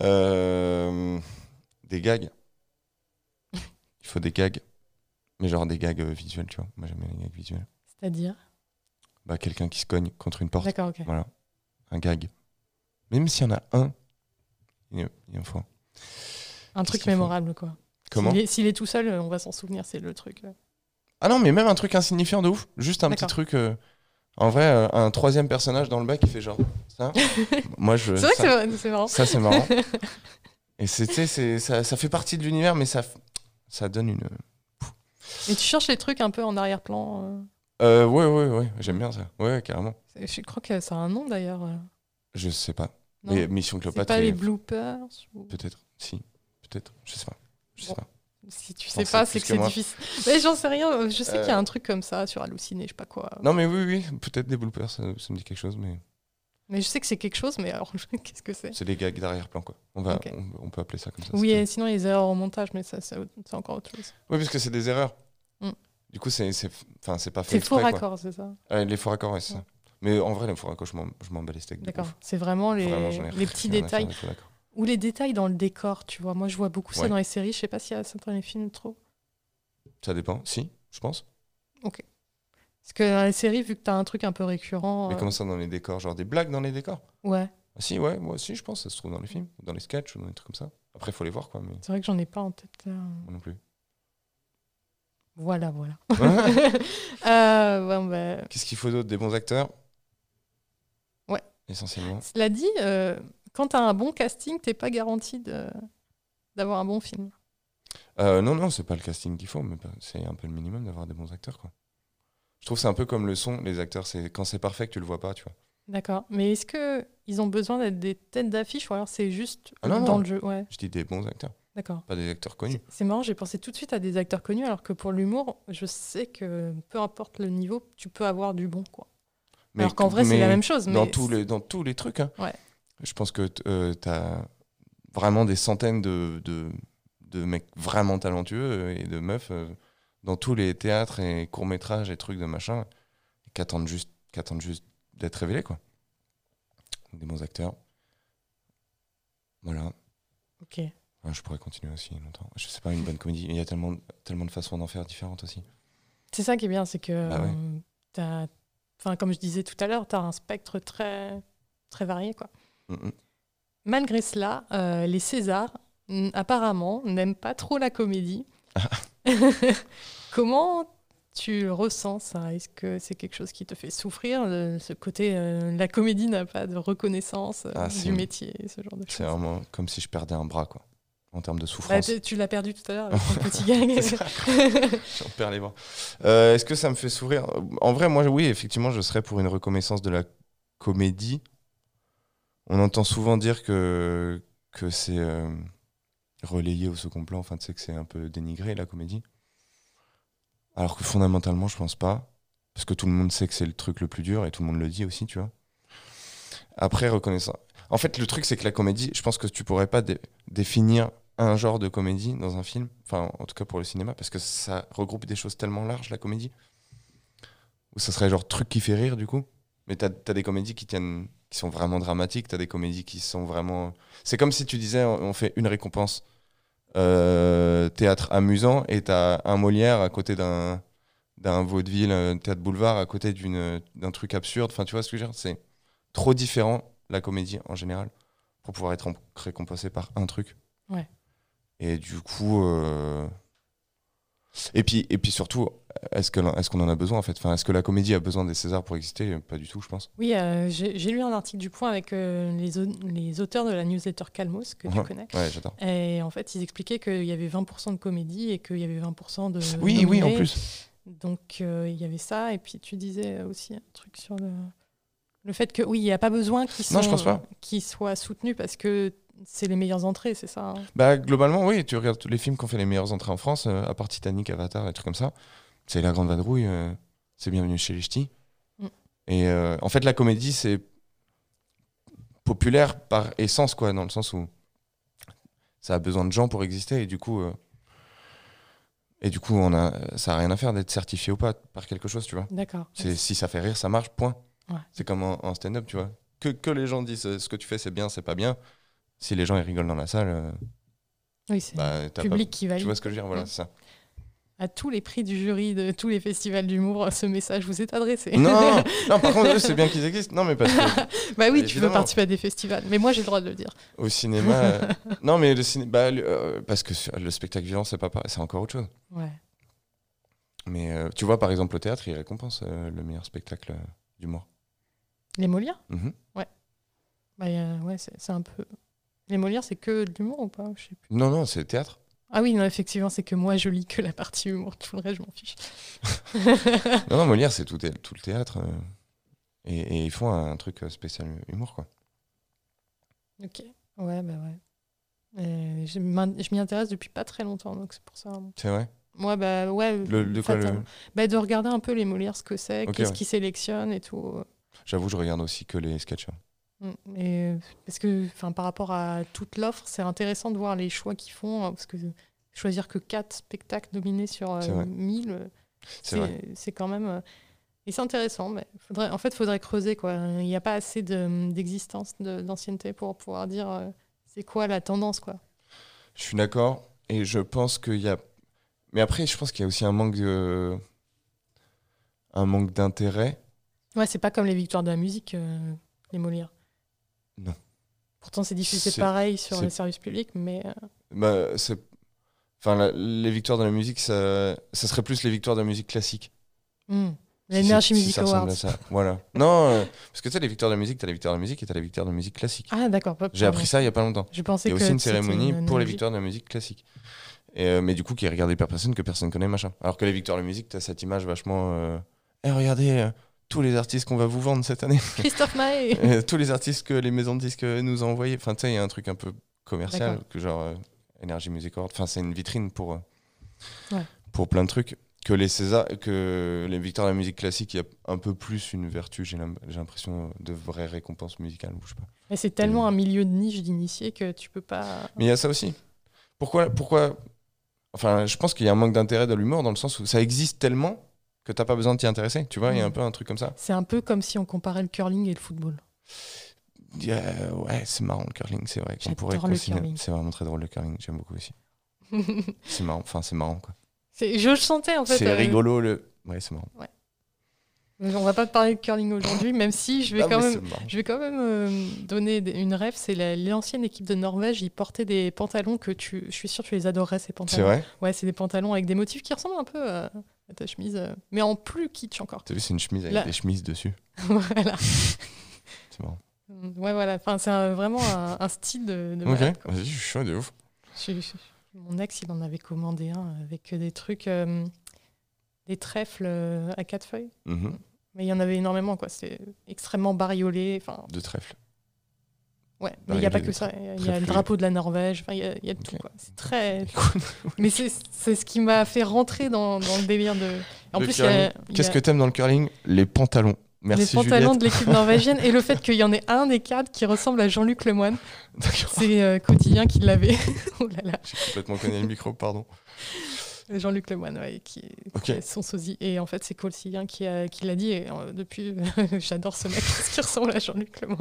Euh, des gags. Il faut des gags. Mais genre des gags euh, visuels, tu vois. Moi, j'aime bien les gags visuels. C'est-à-dire? Bah, quelqu'un qui se cogne contre une porte. D'accord, ok. Voilà. Un gag. Même s'il y en a un, il il en faut. un. Un truc mémorable, quoi. Comment? S'il est, s'il est tout seul, on va s'en souvenir, c'est le truc. euh. Ah non, mais même un truc insignifiant de ouf. Juste un petit truc. euh, En vrai, euh, un troisième personnage dans le bac qui fait genre ça. Moi, je. C'est vrai ça- que c'est c'est marrant. Ça, c'est marrant. Et c'est, tu sais, c'est, ça, ça fait partie de l'univers, mais ça, ça donne une. Et tu cherches les trucs un peu en arrière-plan. euh. Euh, ouais, ouais, ouais, j'aime bien ça. Ouais, carrément. C'est- Je crois que ça a un nom d'ailleurs. euh. Je sais pas. Non Mais Mission C'est Cléopâtre, pas les bloopers ou- peut-être. Si, peut-être. Je sais pas. Je sais Bon. pas. Si tu sais pas, c'est que que c'est difficile. Mais j'en sais rien. Je sais Euh. qu'il y a un truc comme ça sur Halluciné, je sais pas quoi. Non, mais oui, oui, peut-être des bloopers, ça, ça me dit quelque chose, mais Mais je sais que c'est quelque chose, mais alors qu'est-ce que c'est? C'est des gags d'arrière-plan, quoi. On, va, on, on peut appeler ça comme ça. Oui, sinon les erreurs au montage, mais ça, c'est c'est encore autre chose. Oui, parce que c'est des erreurs. Mm. Du coup, c'est, enfin, c'est pas fait C'est faux exprès, quoi. raccord, c'est ça? Ouais, les faux raccords, ouais, c'est Ouais. ça. Mais en vrai, les faux raccords, je m'en, bats les steaks. D'accord. C'est vraiment les, Vraiment, les petits détails. Ou les détails dans le décor, tu vois. Moi, je vois beaucoup ça Ouais. dans les séries. Je sais pas a ça dans les films trop. Ça dépend. Si, je pense. Parce que dans les séries, vu que t'as un truc un peu récurrent. Mais euh, comment ça dans les décors? Genre des blagues dans les décors? Ouais, Ah si, ouais, moi aussi, je pense. Ça se trouve dans les films, dans les sketchs ou dans des trucs comme ça. Après, il faut les voir, quoi, mais c'est vrai que j'en ai pas en tête. là. moi non plus. Voilà, voilà. Ouais. Euh, bon, bah, Qu'est-ce qu'il faut d'autre? Des bons acteurs? Ouais. Essentiellement. Cela dit, quand t'as un bon casting, t'es pas garanti de- d'avoir un bon film. Euh, non, non, c'est pas le casting qu'il faut, mais c'est un peu le minimum d'avoir des bons acteurs, quoi. Je trouve que c'est un peu comme le son, les acteurs, c'est quand c'est parfait que tu le vois pas, tu vois. D'accord. Mais est-ce que ils ont besoin d'être des têtes d'affiche ou alors c'est juste Ah non, dans non. le jeu? Ouais, Je dis des bons acteurs, d'accord. pas des acteurs connus. C'est- marrant, j'ai pensé tout de suite à des acteurs connus, alors que pour l'humour, je sais que peu importe le niveau, tu peux avoir du bon, quoi. Mais- Alors qu'en vrai, c'est la même chose. Dans, mais tous les, dans tous les trucs. hein. Ouais. Je pense que tu as vraiment des centaines de, de, de mecs vraiment talentueux euh, et de meufs euh, dans tous les théâtres et courts-métrages et trucs de machin qui attendent juste, attendent juste d'être révélés. Quoi. Des bons acteurs. Voilà. Ok. Ouais, je pourrais continuer aussi longtemps. Je sais pas, une bonne comédie. Il y a tellement, tellement de façons d'en faire différentes aussi. C'est ça qui est bien, c'est que, Bah ouais. euh, enfin, comme je disais tout à l'heure, tu as un spectre très, très varié. Quoi. Malgré cela, euh, les Césars, apparemment, n'aiment pas trop la comédie. Comment tu ressens ça? Est-ce que c'est quelque chose qui te fait souffrir le- Ce côté, euh, la comédie n'a pas de reconnaissance euh, Ah, du c'est- métier, ce genre de C'est choses? vraiment comme si je perdais un bras, quoi. En termes de Bah, souffrance. tu tu l'as perdu tout à l'heure petit gag. C'est. J'en perds les bras. Euh, Est-ce que ça me fait sourire En vrai, moi, oui, effectivement, je serais pour une reconnaissance de la comédie. On entend souvent dire que, c'est euh, relayé au second plan, enfin, tu sais, que c'est un peu dénigré, la comédie. Alors que fondamentalement, je pense pas. Parce que tout le monde sait que c'est le truc le plus dur et tout le monde le dit aussi, tu vois. Après, reconnaissance. En fait, le truc, c'est que la comédie, je pense que tu pourrais pas dé- définir un genre de comédie dans un film, enfin, en tout cas pour le cinéma, parce que ça regroupe des choses tellement larges, la comédie. Ou ça serait genre truc qui fait rire, du coup. Mais t'as as des comédies qui tiennent, qui sont vraiment dramatiques, t'as des comédies qui sont vraiment. C'est comme si tu disais, on fait une récompense euh, théâtre amusant et t'as un Molière à côté d'un d'un vaudeville, un théâtre boulevard à côté d'une d'un truc absurde. Enfin, tu vois ce que je veux dire? C'est trop différent la comédie en général pour pouvoir être en- récompensé par un truc. Ouais. Et du coup, euh, et puis et puis surtout, est-ce qu'on en a besoin en fait? Enfin, est-ce que la comédie a besoin des Césars pour exister? Pas du tout, je pense. Oui, euh, j'ai lu un article du Point avec euh, les, les auteurs de la newsletter Calmos, que tu Ouais. connais. Ouais, j'adore. Et en fait, ils expliquaient qu'il y avait 20% de comédie et qu'il y avait 20% de. Oui, oui, en plus. Donc, euh, il y avait ça. Et puis, tu disais aussi un truc sur le, le fait que, oui, il n'y a pas besoin qu'ils soient soutenus parce que c'est les meilleures entrées, c'est ça hein Bah, globalement, oui, tu regardes tous les films qui ont fait les meilleures entrées en France, euh, à part Titanic, Avatar, et trucs comme ça. C'est La Grande Vadrouille, euh, c'est bienvenu chez les Ch'tis. Mm. Et euh, en fait, la comédie, c'est populaire par essence, quoi, dans le sens où ça a besoin de gens pour exister, et du coup, et du coup on a, ça a rien à faire d'être certifié ou pas par quelque chose, tu vois. D'accord. C'est si ça fait rire, ça marche, point. Ouais. C'est comme en, en stand-up, tu vois. Que, que les gens disent ce que tu fais, c'est bien, c'est pas bien. Si les gens ils rigolent dans la salle, euh, Oui, c'est bah, le public pas- qui valide. Tu vois ce que je veux dire Voilà, ça. À tous les prix du jury de tous les festivals d'humour, ce message vous est adressé. Non, non, par contre, c'est bien qu'ils existent. Non, mais parce que bah oui, tu veux participer à des festivals. Mais moi, j'ai le droit de le dire. au cinéma. euh, non, mais le cinéma. bah, euh, parce que le spectacle vivant, c'est pas c'est encore autre chose. Ouais. Mais euh, tu vois, par exemple, au théâtre, ils récompensent euh, le meilleur spectacle d'humour. Les Molières? Mhm. bah, y a- ouais, c'est un peu. Les Molières, c'est que de l'humour ou pas? Je sais plus. Non, non, c'est théâtre. Ah oui, non, effectivement, c'est que moi, je lis que la partie humour. Tout le reste, je m'en fiche. Non, non, Molière, c'est tout, le théâtre. euh, et, et ils font un truc euh, spécial humour, quoi. ok. Ouais, bah ouais. Euh, je m'y intéresse depuis pas très longtemps, donc c'est pour ça. C'est vrai? Moi, bah ouais. le, De quoi le... Bah, de regarder un peu les Molières, ce que c'est, qu'est-ce ouais. qu'ils sélectionnent et tout. J'avoue, je regarde aussi que les sketchs. hein. Mm. Et, parce que enfin, par rapport à toute l'offre, c'est intéressant de voir les choix qu'ils font. hein, Parce que choisir que 4 spectacles nominés sur euh, C'est vrai. 1000, euh, C'est vrai. c'est quand même. euh, et c'est intéressant. Mais faudrait, en fait, il faudrait creuser. Quoi. Il n'y a pas assez de- d'existence, de, d'ancienneté pour pouvoir dire euh, c'est quoi la tendance. Quoi. Je suis d'accord. Et je pense qu'il y a. Mais après, je pense qu'il y a aussi un manque de. Un manque d'intérêt. Ouais, c'est pas comme les victoires de la musique, euh, les Molières. Non. Pourtant, c'est diffusé pareil sur les services publics, mais euh, Bah, c'est. Enfin, la- les victoires de la musique, ça, ça serait plus les victoires de la musique classique. hmm. Si c'est- si Music ça ressemble Awards. à ça. Voilà. Non, euh, parce que tu sais, les victoires de la musique, t'as les victoires de la musique et t'as les victoires de la musique classique. Ah, d'accord. J'ai appris ça il y a pas longtemps. Je pensais Il y a aussi une cérémonie une pour les victoires de la musique classique. Et, euh, mais du coup, qui est regardée par personne que personne connaît, machin. Alors que les victoires de la musique, t'as cette image vachement. Eh, regardez, tous les artistes qu'on va vous vendre cette année. Christophe Maé Euh, tous les artistes que les maisons de disques nous ont envoyés. Enfin, tu sais, il y a un truc un peu commercial, que genre euh, Energy Music Award. Enfin, c'est une vitrine pour, euh, Ouais. pour plein de trucs. que les César, que les victoires de la musique classique, il y a un peu plus une vertu, j'ai l'im- j'ai l'impression, de vraies récompenses musicales. ou Je sais pas. Mais c'est tellement un milieu de niche d'initiés que tu peux pas. Mais il y a ça aussi. Pourquoi, pourquoi Enfin, je pense qu'il y a un manque d'intérêt dans l'humour dans le sens où ça existe tellement que t'as pas besoin de t'y intéresser. Tu vois, il y a un Mm. peu un truc comme ça. C'est un peu comme si on comparait le curling et le football. Euh, ouais, c'est marrant le curling, c'est vrai. qu'on pourrait. C'est vraiment très drôle le curling, j'aime beaucoup aussi. C'est marrant, enfin c'est marrant quoi. C'est- je le sentais en fait. C'est euh, rigolo le. Ouais, c'est marrant. On va pas parler de curling aujourd'hui, même si je vais quand même. c'est. Je vais quand même euh, donner une rêve. C'est la- l'ancienne équipe de Norvège. Ils portaient des pantalons que tu. Je suis que tu les adorerais ces C'est pantalons. vrai? Ouais, c'est des pantalons avec des motifs qui ressemblent un peu à ta chemise, euh, mais en plus kitsch encore. T'as vu, c'est une chemise avec Là- des chemises dessus. voilà. C'est marrant. Ouais, voilà. Enfin, c'est un- vraiment un, un style de. de Ok, quoi. vas-y, je suis chaud de ouf. Je- je- mon ex, il en avait commandé un avec des trucs, euh, des trèfles euh, à quatre feuilles. Mhm. Mais il y en avait énormément, quoi. C'est extrêmement bariolé. Enfin, De trèfle. Ouais. Mais il n'y a pas que ça. Il y a- le drapeau de la Norvège. Enfin, il y a, il y a de tout, quoi. C'est très. Mais c'est ce qui m'a fait rentrer dans, dans le délire de. En Le plus, a- Qu'est-ce que t'aimes dans le curling? Les pantalons. Merci les pantalons Juliette. de l'équipe norvégienne et le fait qu'il y en ait un des cadres qui ressemble à Jean-Luc Lemoine. C'est euh, quotidien qui l'avait. oh là là. J'ai complètement connu le micro, pardon. Jean-Luc Lemoine, ouais, qui, Ok. qui est son sosie. Et en fait, c'est Colcillien qui, qui l'a dit. Et euh, depuis, j'adore ce mec qu'il ressemble à Jean-Luc Lemoine.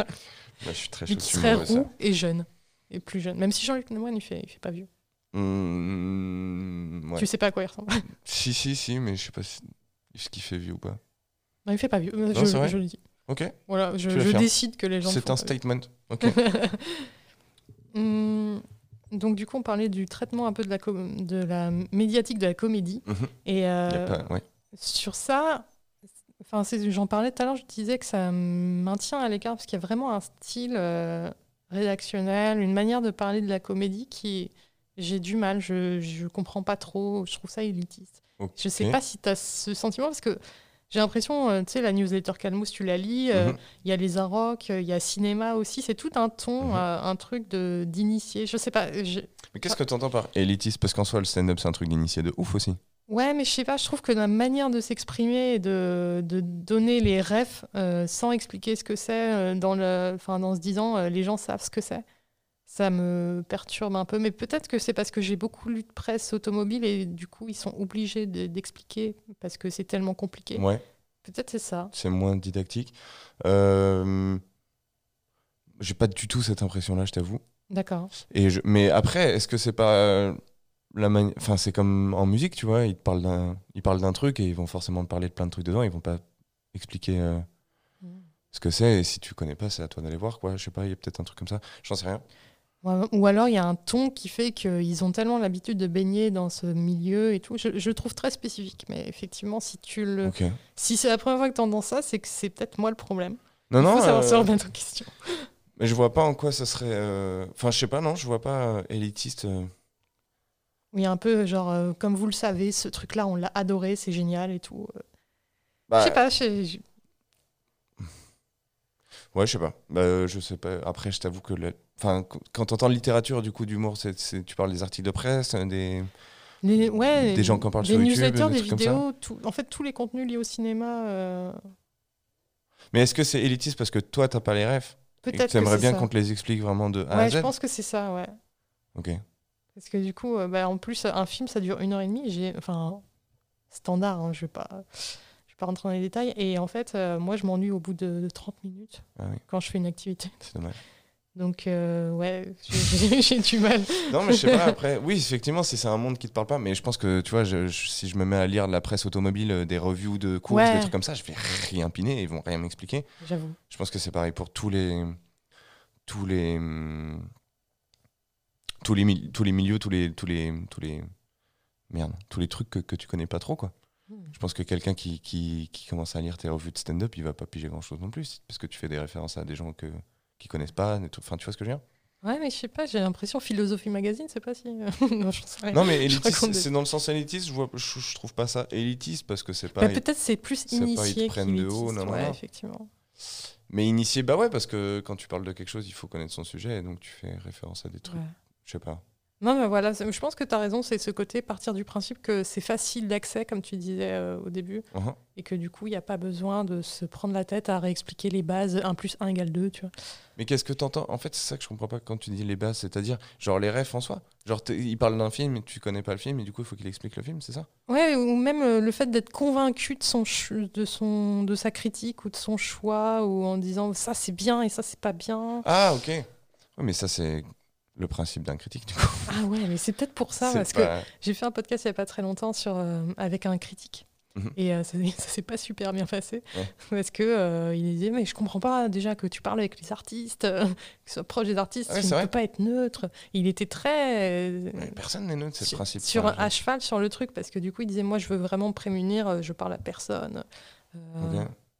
Bah, je suis très qui serait roux et jeune. Et plus jeune. Même si Jean-Luc Lemoine, il fait, il fait pas vieux. Mmh, ouais. Tu sais pas à quoi il ressemble. Si, si, si, mais je sais pas si... ce qu'il fait vieux ou pas. Non, il fait pas vieux. Euh, je, le dis. Ok, Voilà, je, décide que les gens. c'est un vieux. statement. Ok. Hum, donc du coup, on parlait du traitement un peu de la, com- de la médiatique de la comédie. Mhm. Et euh, pas- ouais. sur ça, enfin, c'est- j'en parlais tout à l'heure, je disais que ça maintient à l'écart parce qu'il y a vraiment un style euh, rédactionnel, une manière de parler de la comédie qui j'ai du mal, je, je comprends pas trop, je trouve ça élitiste. Je sais Ok. pas si tu as ce sentiment parce que j'ai l'impression, euh, tu sais, la newsletter Calmos, tu la lis, euh, Mhm. il y a les Arocs, euh, il y a cinéma aussi, c'est tout un ton, Mhm. un truc de d'initié. Je sais pas. je- Mais qu'est-ce que t'entends par élitiste? Parce qu'en soi, le stand-up, c'est un truc d'initié de ouf aussi. Ouais, mais je sais pas, je trouve que la manière de s'exprimer et de, de donner les refs euh, sans expliquer ce que c'est, euh, dans, le, dans se disant euh, les gens savent ce que c'est, ça me perturbe un peu. Mais peut-être que c'est parce que j'ai beaucoup lu de presse automobile et du coup ils sont obligés de- d'expliquer parce que c'est tellement compliqué. Ouais, Peut-être c'est ça. c'est moins didactique. Euh, J'ai pas du tout cette impression-là, je t'avoue. D'accord. Et je... Mais après, est-ce que c'est pas euh, la mani- Enfin, c'est comme en musique, tu vois. Ils te parlent d'un, ils parlent d'un truc et ils vont forcément te parler de plein de trucs dedans. Ils vont pas expliquer euh, Mm. ce que c'est. Et si tu connais pas, c'est à toi d'aller voir, quoi. Je sais pas. Il y a peut-être un truc comme ça. J'en sais rien. Ou alors il y a un ton qui fait qu'ils ont tellement l'habitude de baigner dans ce milieu et tout. Je, je le trouve très spécifique, mais effectivement, si tu le, si c'est la première fois que tu entends ça, c'est que c'est peut-être moi le problème. Non, Il non. faut savoir se euh, remettre en question. Mais je vois pas en quoi ça serait. euh, Enfin, je sais pas, non. Je vois pas euh, élitiste. euh. Oui, un peu genre, comme vous le savez, ce truc-là, on l'a adoré, c'est génial et tout. Bah, je sais pas, je- Ouais, je sais pas. Bah, je sais pas. Après, je t'avoue que. Enfin, qu- quand t'entends littérature, du coup, d'humour, c'est, tu parles des articles de presse, euh, des. les, ouais, Des gens qui en parlent des sur YouTube, des vidéos, tout, en fait, tous les contenus liés au cinéma, euh, Mais est-ce que c'est élitiste parce que toi, t'as pas les que peut-être que t'aimerais c'est bien qu'on te les explique vraiment de A à Ouais, Z? je pense que c'est ça, ouais. Ok. Parce que du coup, euh, bah, en plus, un film, ça dure une heure et demie. J'ai, enfin, standard, hein, je vais pas, je vais pas rentrer dans les détails. Et en fait, euh, moi, je m'ennuie au bout de, de 30 minutes Ah oui, quand je fais une activité. c'est dommage. Donc, euh, ouais, j'ai du mal. Non, mais je sais pas, après. Oui, effectivement, si c'est un monde qui te parle pas, mais je pense que, tu vois, je- je- si je me mets à lire de la presse automobile, euh, des reviews de courses, Ouais. des trucs comme ça, je vais rien piner, ils vont rien m'expliquer. J'avoue. Je pense que c'est pareil pour tous les. Tous les. hum, Tous les, tous les milieux, tous les. Tous les, tous les merde, tous les trucs que, que tu connais pas trop, quoi. Hmm. Je pense que quelqu'un qui, qui, qui commence à lire tes revues de stand-up, il va pas piger grand-chose non plus, parce que tu fais des références à des gens que, qui connaissent pas, enfin, tu vois ce que je veux dire? Ouais, mais je sais pas, j'ai l'impression Philosophie Magazine, c'est pas si. non, j'en sais. Non, mais élitiste, c'est dans le sens élitiste, je, vois, je, je trouve pas ça élitiste, parce que c'est Bah, pas. peut-être c'est plus c'est pas, ils te initié prennent de haut, non, non, ouais, non. effectivement. Mais initié, bah ouais, parce que quand tu parles de quelque chose, il faut connaître son sujet, et donc tu fais référence à des trucs. Ouais. Je sais pas. Non, mais voilà, je pense que tu as raison, c'est ce côté partir du principe que c'est facile d'accès, comme tu disais euh, au début, Mhm. et que du coup, il n'y a pas besoin de se prendre la tête à réexpliquer les bases 1 plus 1 égale 2, tu vois. Mais qu'est-ce que t'entends? En fait, c'est ça que je comprends pas quand tu dis les bases, c'est-à-dire genre les refs en soi. Genre il parle d'un film et tu connais pas le film et du coup il faut qu'il explique le film, c'est ça? Ouais, ou même euh, le fait d'être convaincu de, son de, son, de sa critique ou de son choix, ou en disant ça c'est bien et ça c'est pas bien. Ah ok. Oui, mais ça c'est le principe d'un critique du coup. Ah ouais, mais c'est peut-être pour ça, parce que j'ai fait un podcast il y a pas très longtemps sur, euh, avec un critique. Mhm. Et euh, ça, ça s'est pas super bien passé Ouais. parce que euh, il disait mais je comprends pas déjà que tu parles avec les artistes, que tu sois proche des artistes, Ah ouais, tu ne vrai. peux pas être neutre. Il était très Mais personne n'est neutre, c'est sur, principe. sur un- à cheval sur le truc parce que du coup il disait moi je veux vraiment me prémunir, je parle à personne.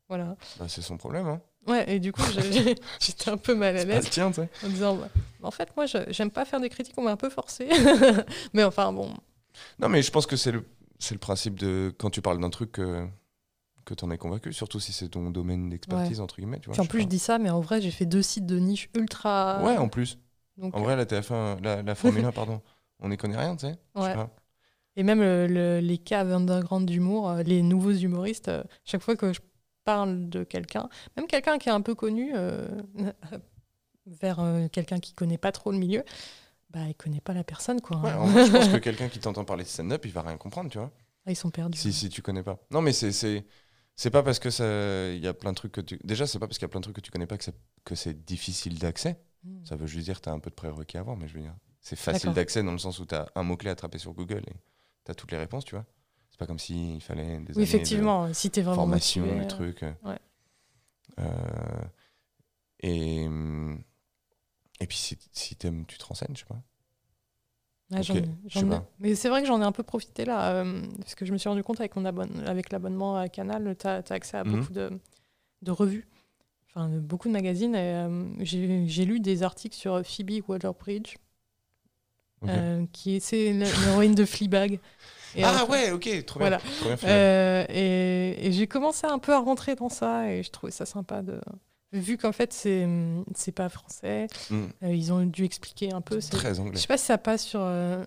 Voilà. Bah, c'est son problème. Hein. Ouais, et du coup, j'étais un peu mal à l'aise le tien, tu sais. en disant bah, en fait, moi, j'aime pas faire des critiques, on m'a un peu forcé. mais enfin, bon. Non, mais je pense que c'est le, le principe de quand tu parles d'un truc que, que tu en es convaincu, surtout si c'est ton domaine d'expertise, entre guillemets. Tu vois, Puis en je plus, je dis ça, mais en vrai, j'ai fait deux sites de niche ultra. Ouais, en plus. donc, En vrai, la TF1, la, la Formule 1, pardon, on n'y connaît rien, tu sais. Ouais. Et même le- le- les caves underground d'humour, euh, les nouveaux humoristes, euh, chaque fois que je parle de quelqu'un, même quelqu'un qui est un peu connu, euh, vers euh, quelqu'un qui connaît pas trop le milieu, bah, il connaît pas la personne, quoi. Ouais, en vrai, je pense que quelqu'un qui t'entend parler de stand-up, il va rien comprendre, tu vois. Ah, ils sont perdus. Si, si tu connais pas. Non, mais c'est. c'est... C'est pas parce que ça, il y a plein de trucs que tu. Déjà, c'est pas parce qu'il y a plein de trucs que tu connais pas que c'est, que c'est difficile d'accès. Mm. Ça veut juste dire que tu as un peu de prérequis à avoir, mais je veux dire, c'est facile d'accès dans le sens où tu as un mot-clé à taper sur Google et tu as toutes les réponses, tu vois. Pas comme s'il fallait des Oui, années effectivement, si t'es de vraiment formation, motivé, les euh, trucs. euh, ouais. euh, et, hum, et puis si, si t'aimes, tu te renseignes, je sais pas. Ah, ai-. Mais c'est vrai que j'en ai un peu profité là, euh, parce que je me suis rendu compte avec, mon abonne- avec l'abonnement à Canal, tu as, accès à Mhm. beaucoup de, de revues, enfin de beaucoup de magazines. et, euh, J'ai j'ai lu des articles sur Phoebe Waller-Bridge, euh, qui est l'héroïne de Fleabag. Et ah ouais, ok, trop bien. Trop bien. Euh, et et j'ai commencé un peu à rentrer dans ça et je trouvais ça sympa de. Vu qu'en fait, c'est c'est pas français, Mm. euh, ils ont dû expliquer un peu. c'est- Très je anglais. sais pas si ça passe sur euh,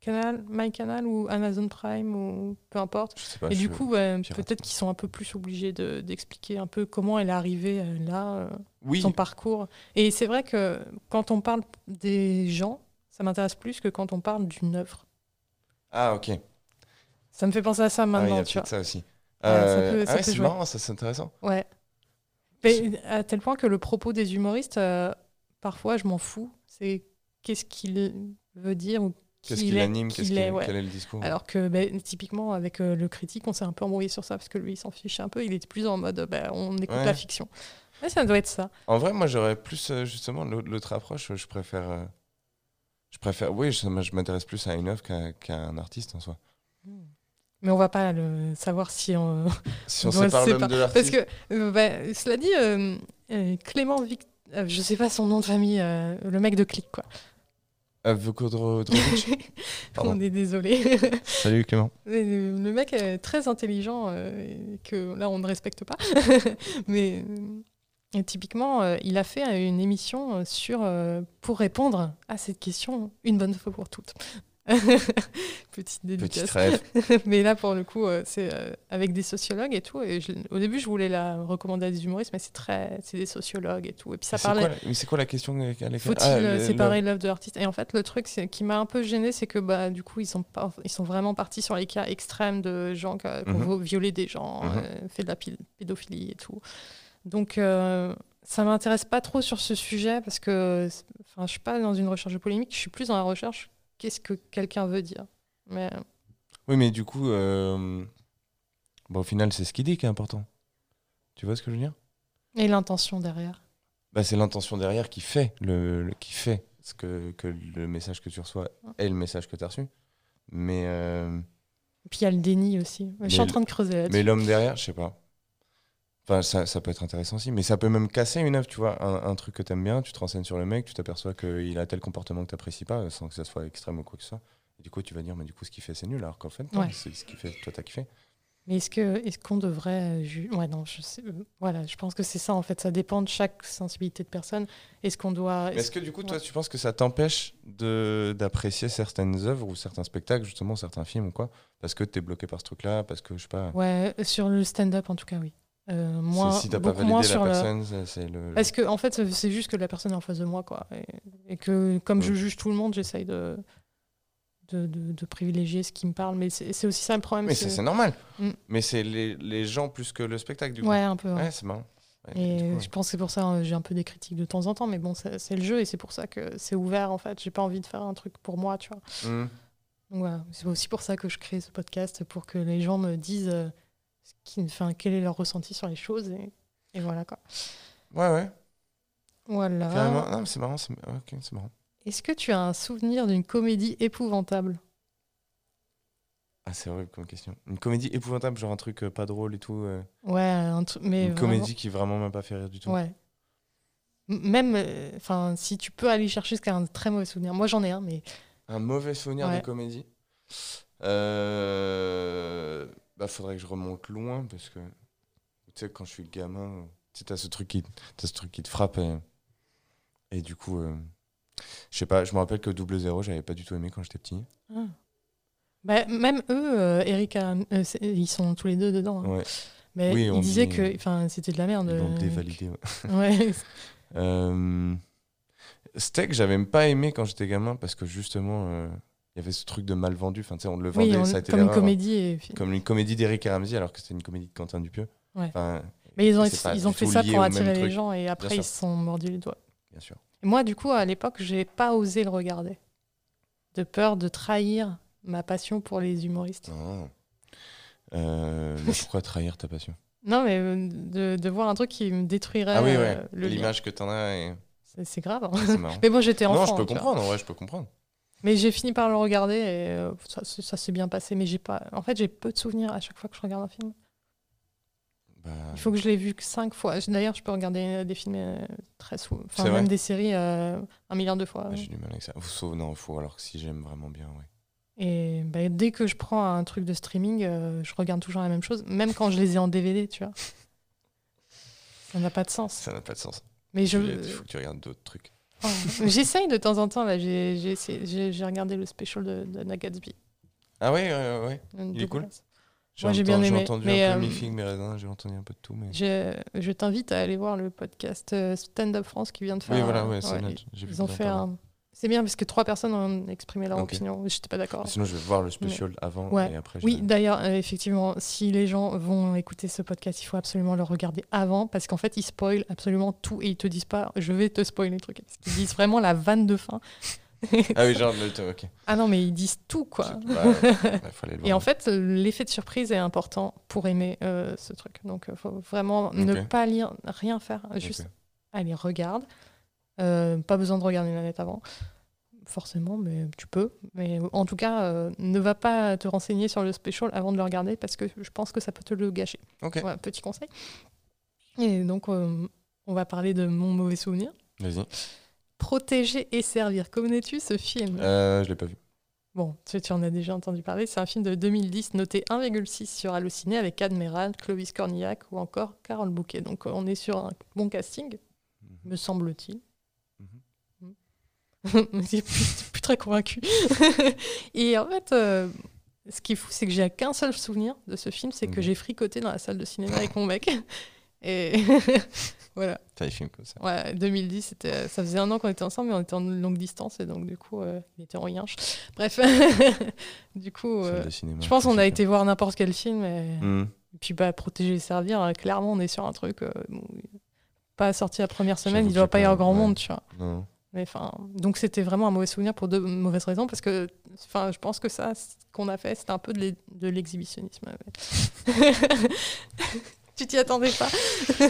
Canal, MyCanal ou Amazon Prime ou peu importe. Je sais pas, et je- du coup, ouais, peut-être qu'ils sont un peu plus obligés de- d'expliquer un peu comment elle est arrivée euh, là, oui, son parcours. Et c'est vrai que quand on parle des gens, ça m'intéresse plus que quand on parle d'une œuvre. ah ok. Ça me fait penser à ça Ah, il y maintenant, a tu vois. peut-être ça aussi. Euh, ah ouais, c'est marrant, ça c'est intéressant. Ouais. Mais à tel point que le propos des humoristes, euh, parfois, je m'en fous. C'est qu'est-ce qu'il veut dire ou Qu'est-ce il qui est, l'anime qui Qu'est-ce il qui- est, ouais. Quel est le discours Alors que ben, typiquement avec euh, le critique, on s'est un peu embrouillé sur ça parce que lui, il s'en fichait un peu. Il était plus en mode, ben, on écoute Ouais. la fiction. Mais ça doit être ça. En vrai, moi, j'aurais plus euh, justement l'autre approche. Je préfère. euh, je préfère. Oui, je, je m'intéresse plus à une œuvre qu'à qu'à un artiste en soi. Mais on va pas le savoir si on. Si on le l'homme de Parce que, euh, ben, cela dit, euh, euh, Clément Vic... euh, je sais pas son nom de famille, le mec de Click, quoi. On est désolé. Salut Clément. Le mec est très intelligent, que là on ne respecte pas. Mais typiquement, il a fait une émission sur pour répondre à cette question une bonne fois pour toutes. Petite Petit dédicace. mais là pour le coup, euh, c'est euh, avec des sociologues et tout. Et je- au début, je voulais la recommander à des humoristes, mais c'est très, c'est des sociologues et tout. Et puis ça parlait. quoi, mais c'est quoi la question avec avec- Faut-il Ah, séparer l'œuvre de l'artiste? Et en fait, le truc qui m'a un peu gêné, c'est que bah, du coup, ils sont, pas, ils sont vraiment partis sur les cas extrêmes de gens qui ont Mhm. violé des gens, euh, fait de la pédophilie et tout. Donc, euh, ça m'intéresse pas trop sur ce sujet parce que enfin, je suis pas dans une recherche de polémique, je suis plus dans la recherche qu'est-ce que quelqu'un veut dire? Mais Oui, mais du coup, euh, bon, au final, c'est ce qu'il dit qui est important. Tu vois ce que je veux dire? Et l'intention derrière? bah, C'est l'intention derrière qui fait, le, le- qui fait ce que, que le message que tu reçois est le message que tu as reçu. Mais, euh, Et puis il y a le déni aussi. je suis Mais en train de creuser là-dessus. mais l'homme derrière, je sais pas. Enfin, ça, ça peut être intéressant aussi, mais ça peut même casser une œuvre, tu vois. Un, un truc que t'aimes bien, tu te renseignes sur le mec, tu t'aperçois qu'il a tel comportement que t'apprécies pas, euh, sans que ça soit extrême ou quoi que ce soit. Et du coup, tu vas dire, mais du coup, ce qu'il fait, c'est nul, alors qu'en fait, non, Ouais. c'est ce qu'il fait, toi, t'as kiffé. Mais est-ce que est-ce qu'on devrait ju- ouais non je sais euh, voilà je pense que c'est ça en fait ça dépend de chaque sensibilité de personne est-ce qu'on doit Est-ce que du coup, toi, tu penses que ça t'empêche de- d'apprécier certaines œuvres ou certains spectacles, justement, certains films ou quoi? Parce que t'es bloqué par ce truc-là, parce que, je sais pas. ouais sur le stand-up en tout cas oui Euh, moins si t'as pas beaucoup moins validé la personne, c'est- c'est le. Parce que en fait, c'est juste que la personne est en face de moi, quoi. Et, et que comme je juge tout le monde, j'essaye de, de, de- de privilégier ce qui me parle. Mais c'est aussi ça le problème. Mais c'est- normal. Mm. Mais c'est les, les gens plus que le spectacle, du coup. Ouais, un peu. ouais. Ouais, c'est marrant. Ouais, Et coup, je pense que c'est pour ça euh, j'ai un peu des critiques de temps en temps, mais bon, c'est le jeu et c'est pour ça que c'est ouvert en fait. J'ai pas envie de faire un truc pour moi, tu vois. Mm. C'est aussi pour ça que je crée ce podcast pour que les gens me disent euh, qui, enfin, quel est leur ressenti sur les choses et, et voilà quoi. Ouais, ouais. Voilà. Carrément. Non, mais c'est marrant. C'est ok, c'est marrant. Est-ce que tu as un souvenir d'une comédie épouvantable? Ah, c'est horrible comme question. Une comédie épouvantable, genre un truc euh, pas drôle et tout. euh, Ouais, un truc, mais une vraiment- comédie qui vraiment m'a pas fait rire du tout. Ouais. Même, euh, si tu peux aller chercher jusqu'à un très mauvais souvenir. Moi, j'en ai un, mais Un mauvais souvenir de Ouais. comédie? Euh... Bah, faudrait que je remonte loin parce que tu sais, quand je suis gamin, tu t'as ce truc qui, ce truc qui te frappe et, et du coup, euh, je sais pas, je me rappelle que Double Zéro, j'avais pas du tout aimé quand j'étais petit. Ah. Bah, même eux, euh, Eric, Aram- euh, ils sont tous les deux dedans. hein. Ouais, Mais Oui, on ils disaient que, enfin, c'était de la merde. ils l'ont euh, dévalidé. ouais. Ouais. Steak, j'avais même pas aimé quand j'étais gamin parce que justement, il y avait ce truc de mal vendu. Enfin, tu sais, on le vendait, oui, on- ça a été comme une comédie. Et... Comme une comédie d'Eric Ramsey alors que c'était une comédie de Quentin Dupieux. Ouais. Enfin, Mais ils ont, ils ont fait ça pour attirer les truc. gens et après ils se sont mordus les doigts. bien sûr. Et moi, du coup, à l'époque, j'ai pas osé le regarder. De peur de trahir ma passion pour les humoristes. Non. Euh, mais pourquoi trahir ta passion Non, mais euh, de, de voir un truc qui me détruirait Ah oui, euh, ouais. L'image que t'en as, et... C'est grave. hein. marrant. Mais bon, j'étais enfant. non, je peux comprendre, en vrai, je peux comprendre. Mais j'ai fini par le regarder et euh, ça, s'est- ça s'est bien passé. Mais j'ai pas. En fait, j'ai peu de souvenirs à chaque fois que je regarde un film. Bah, Il faut que je l'ai vu que cinq fois. D'ailleurs, je peux regarder euh, des films euh, très souvent. Enfin, même des séries euh, un milliard de fois. ouais, J'ai du mal avec ça. Sauf, non, il faut alors que si j'aime vraiment bien, ouais. Et bah, dès que je prends un truc de streaming, je regarde toujours la même chose, même quand je les ai en DVD, tu vois. Ça n'a pas de sens. Ça n'a pas de sens. Mais je. Il faut que tu regardes d'autres trucs. Oh. J'essaye de temps en temps, là. J'ai regardé le special de, de Na Gatsby. Ah ouais, ouais, ouais. Il est cool Moi, j'ai bien aimé, J'ai entendu mais, un peu euh, mes raisins, j'ai entendu un peu de tout. Mais... Je, je t'invite à aller voir le podcast euh, Stand Up France qui vient de faire. Oui, voilà, un- ouais, c'est ouais, net. J'ai vu Ils ont fait un. C'est bien parce que trois personnes ont exprimé leur Ok. opinion. J'étais pas d'accord. Sinon, je vais voir le special avant Ouais. et après. Oui, je- d'ailleurs, euh, effectivement, si les gens vont écouter ce podcast, il faut absolument le regarder avant parce qu'en fait, ils spoilent absolument tout et ils te disent pas je vais te spoiler le truc. Qu'ils disent vraiment la vanne de fin. Ah oui, genre, le... ok. Ah non, mais ils disent tout, quoi. Bah, ouais, le Et voir. en fait, euh, l'effet de surprise est important pour aimer euh, ce truc. Donc, il faut vraiment ne pas lire, rien faire, juste aller regarde. Euh, pas besoin de regarder la lettre avant, forcément, mais tu peux. Mais en tout cas, euh, ne va pas te renseigner sur le special avant de le regarder parce que je pense que ça peut te le gâcher. Ok, Voilà, petit conseil. Et donc, euh, on va parler de mon mauvais souvenir. vas-y. Protéger et servir. Connais-tu ce film je l'ai pas vu. Bon, tu, tu en as déjà entendu parler. C'est un film de 2010 noté 1,6 sur Allociné avec Admiral, Clovis Cornillac ou encore Carole Bouquet. Donc on est sur un bon casting, me semble-t-il. Suis plus, plus très convaincu. Et en fait, euh, ce qui est fou, c'est que j'ai qu'un seul souvenir de ce film, c'est que j'ai fricoté dans la salle de cinéma avec mon mec. Et voilà. T'as des films comme ça. Ouais, 2010, c'était, ça faisait un an qu'on était ensemble, mais on était en longue distance, et donc du coup, euh, il était en yinche. Bref, du coup, euh, cinéma, je pense qu'on a été voir n'importe quel film, et, Hmm. et puis bah, protéger et servir, euh, clairement, on est sur un truc, euh, bon, pas sorti la première semaine, il doit pas y avoir grand ouais. monde, tu vois. Non. Mais enfin, donc c'était vraiment un mauvais souvenir pour deux mauvaises raisons, parce que enfin, je pense que ça, ce qu'on a fait, c'était un peu de l'e- de l'exhibitionnisme. ouais. tu t'y attendais pas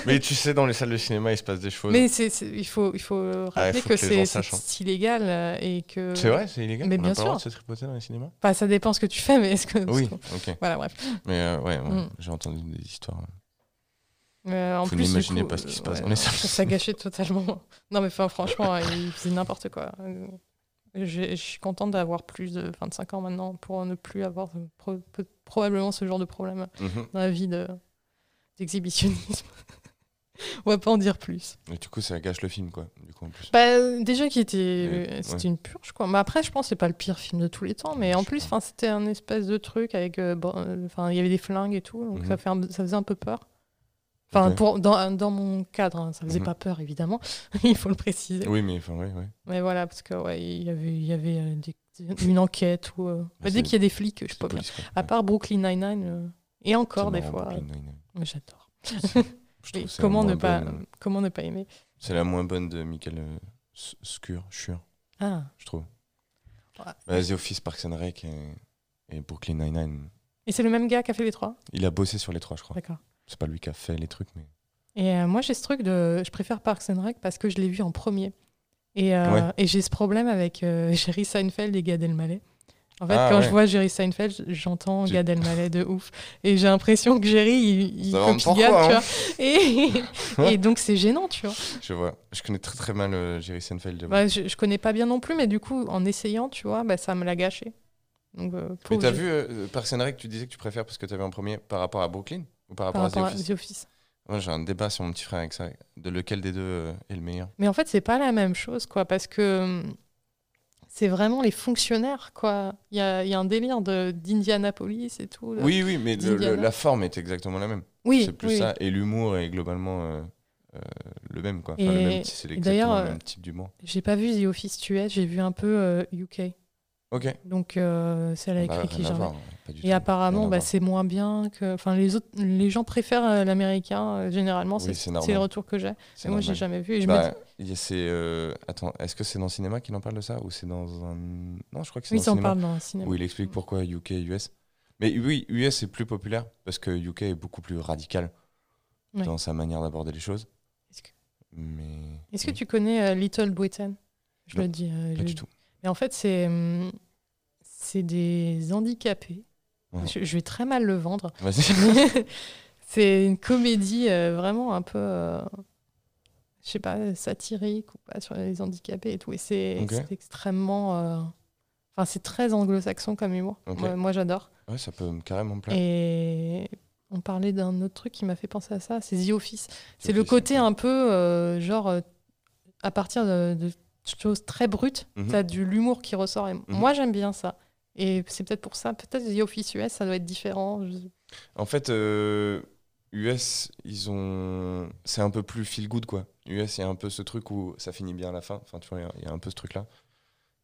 Mais tu sais, dans les salles de cinéma, il se passe des choses. Mais il faut, il faut rappeler faut que, c'est, hein. c'est illégal euh, et que. C'est vrai, c'est illégal. Mais On a bien pas le droit de sûr. se tripoter dans les cinémas Enfin, ça dépend ce que tu fais, mais est-ce que. Oui, que- ok. Voilà, bref. Mais euh, ouais, ouais, Mm. j'ai entendu des histoires. Euh, en Vous n'imaginez pas ce qui se passe euh, les salles de Ça, ça gâchait totalement. Non, mais enfin, franchement, il faisait n'importe quoi. Euh, je, suis contente d'avoir plus de 25 ans maintenant pour ne plus avoir de pro- probablement ce genre de problème Mhm. dans la vie de- d'exhibitionnisme. On va pas en dire plus. Et du coup, ça gâche le film, quoi. Du coup, en plus. Bah, euh, déjà qui était, c'était ouais. une purge quoi. Mais après, je pense que c'est pas le pire film de tous les temps. Mais en plus, enfin, c'était un espèce de truc avec, euh, bon, euh, enfin, il y avait des flingues et tout, donc Mhm. ça, fait un- ça faisait un peu peur. Enfin, pour dans, dans mon cadre, hein, ça faisait Mhm. pas peur évidemment. il faut le préciser. Oui, mais enfin, ouais, ouais. Mais voilà, parce que ouais, y avait, y avait euh, des- une enquête ou euh, bah, dès qu'il y a des flics, je suis pas bien. quoi. À part Brooklyn Nine Nine et encore des fois, Nine-Nine. mais j'adore. Comment ne pas, bonne- comment ne pas aimer? C'est la moins bonne de Michael euh, S- Scur, Schur, Ah, je trouve. Ouais. Bah, The Office, Parks and Rec et, et Brooklyn Nine-Nine. et c'est le même gars qui a fait les trois? Il a bossé sur les trois, je crois. D'accord. C'est pas lui qui a fait les trucs, mais. Et euh, moi, j'ai ce truc de. Je préfère Parks and Rec parce que je l'ai vu en premier. Et, euh, Ouais. et j'ai ce problème avec euh, Jerry Seinfeld et Gad Elmaleh. En fait, Ah, quand ouais. je vois Jerry Seinfeld, j'entends Tu- Gad Elmaleh de ouf. Et j'ai l'impression que Jerry, il, il copie Gad, tu hein. vois. Et, et donc, c'est gênant, tu vois. Je vois. Je connais très très mal euh, Jerry Seinfeld. Bah, je, je connais pas bien non plus, mais du coup, en essayant, tu vois, bah, ça me l'a gâché. Donc, euh, mais t'as vu euh, Parks and Rec, tu disais que tu préfères parce que t'avais en premier par rapport à Brooklyn? Ou par rapport par à The rapport à Office The Office. Moi, j'ai un débat sur mon petit frère avec ça. De lequel des deux euh, est le meilleur Mais en fait, c'est pas la même chose, quoi, parce que hum, c'est vraiment les fonctionnaires, quoi. Il y a, y a un délire d'Indianapolis et tout. là. Oui, oui, mais le- le- d'Indiana. la forme est exactement la même. oui, c'est plus oui. ça. Et l'humour est globalement euh, euh, le même, quoi. Enfin, Et- c'est exactement le même type d'humour. J'ai pas vu The Office US, j'ai vu un peu euh, UK. Ok. Donc, c'est elle a Bah, écrit qui voir, pas du Et tout. apparemment, bah, c'est moins bien que. Enfin, les autres, les gens préfèrent euh, l'américain. euh, généralement, Oui, c'est le retour que j'ai. Et moi, j'ai jamais vu. Et je me Bah, dis- c'est. euh, Attends, est-ce que c'est dans le cinéma qu'il en parle de ça ou c'est dans un. Non, je crois que c'est oui, dans le cinéma parle dans le cinéma. où il explique pourquoi UK et US. Mais oui, US est plus populaire parce que UK est beaucoup plus radical Ouais. dans sa manière d'aborder les choses. Est-ce que, Mais. est-ce que oui, tu connais euh, Little Britain? Je Non, le dis. euh, Pas du tout. Mais en fait, c'est hum, c'est des handicapés. Je, je vais très mal le vendre. C'est une comédie euh, vraiment un peu, euh, je sais pas, satirique ou pas sur les handicapés et tout. Et c'est extrêmement, euh, enfin c'est très anglo-saxon comme humour. Moi, moi, j'adore. ouais, ça peut me carrément me plaire. Et on parlait d'un autre truc qui m'a fait penser à ça, c'est The Office. C'est le côté un peu euh, genre à partir de, de choses très brutes, Mhm. t'as du l'humour qui ressort. Et Moi j'aime bien ça. Et c'est peut-être pour ça, peut-être The Office US, ça doit être différent. En fait, euh, US, ils ont. C'est un peu plus feel good, quoi. US, il y a un peu ce truc où ça finit bien à la fin. Enfin, tu vois, il y a- il y a un peu ce truc-là.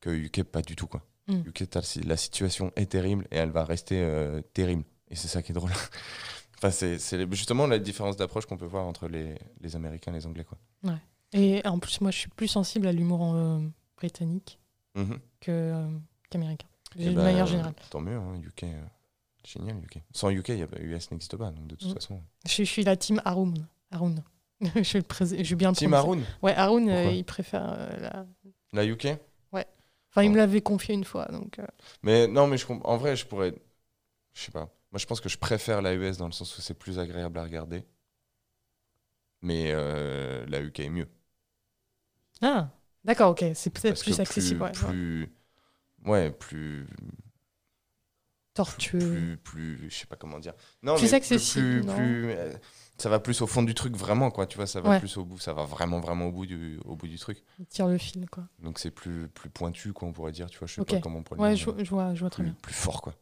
Que UK, pas du tout, quoi. Mm. UK, la situation est terrible et elle va rester euh, terrible. Et c'est ça qui est drôle. enfin, c'est c'est justement la différence d'approche qu'on peut voir entre les, les Américains et les Anglais, quoi. Et en plus, moi je suis plus sensible à l'humour euh, britannique Mhm. que, euh, qu'américain, de ben, manière générale. Tant mieux, hein, UK. euh, génial, UK. Sans UK, y a US n'existe pas, donc de toute Mm. façon. Je, suis- je suis la team Haroun. Haroun. je, prés- je vais bien le Team. Haroun, Ouais, Haroun, euh, il préfère euh, la. la UK Enfin, il me Ouais. l'avait confié une fois, donc. Mais non, mais je comp- en vrai, je pourrais. Je sais pas. Moi, je pense que je préfère la US dans le sens où c'est plus agréable à regarder. Mais la UK est mieux. Ah, d'accord, ok. C'est peut-être plus accessible. ouais, ouais. Plus, ouais, plus, Tortueux. plus, plus, je sais pas comment dire. Non, Plus mais accessible, Plus, non euh, ça va plus au fond du truc vraiment, quoi. Tu vois, ça va Ouais. plus au bout. Ça va vraiment, vraiment au bout du, au bout du truc. Il tire le fil, quoi. Donc c'est plus, plus pointu, quoi. On pourrait dire. Tu vois, je sais Ok. pas comment on pourrait Ouais, je, dire. je vois, je vois très plus, bien. plus fort, quoi.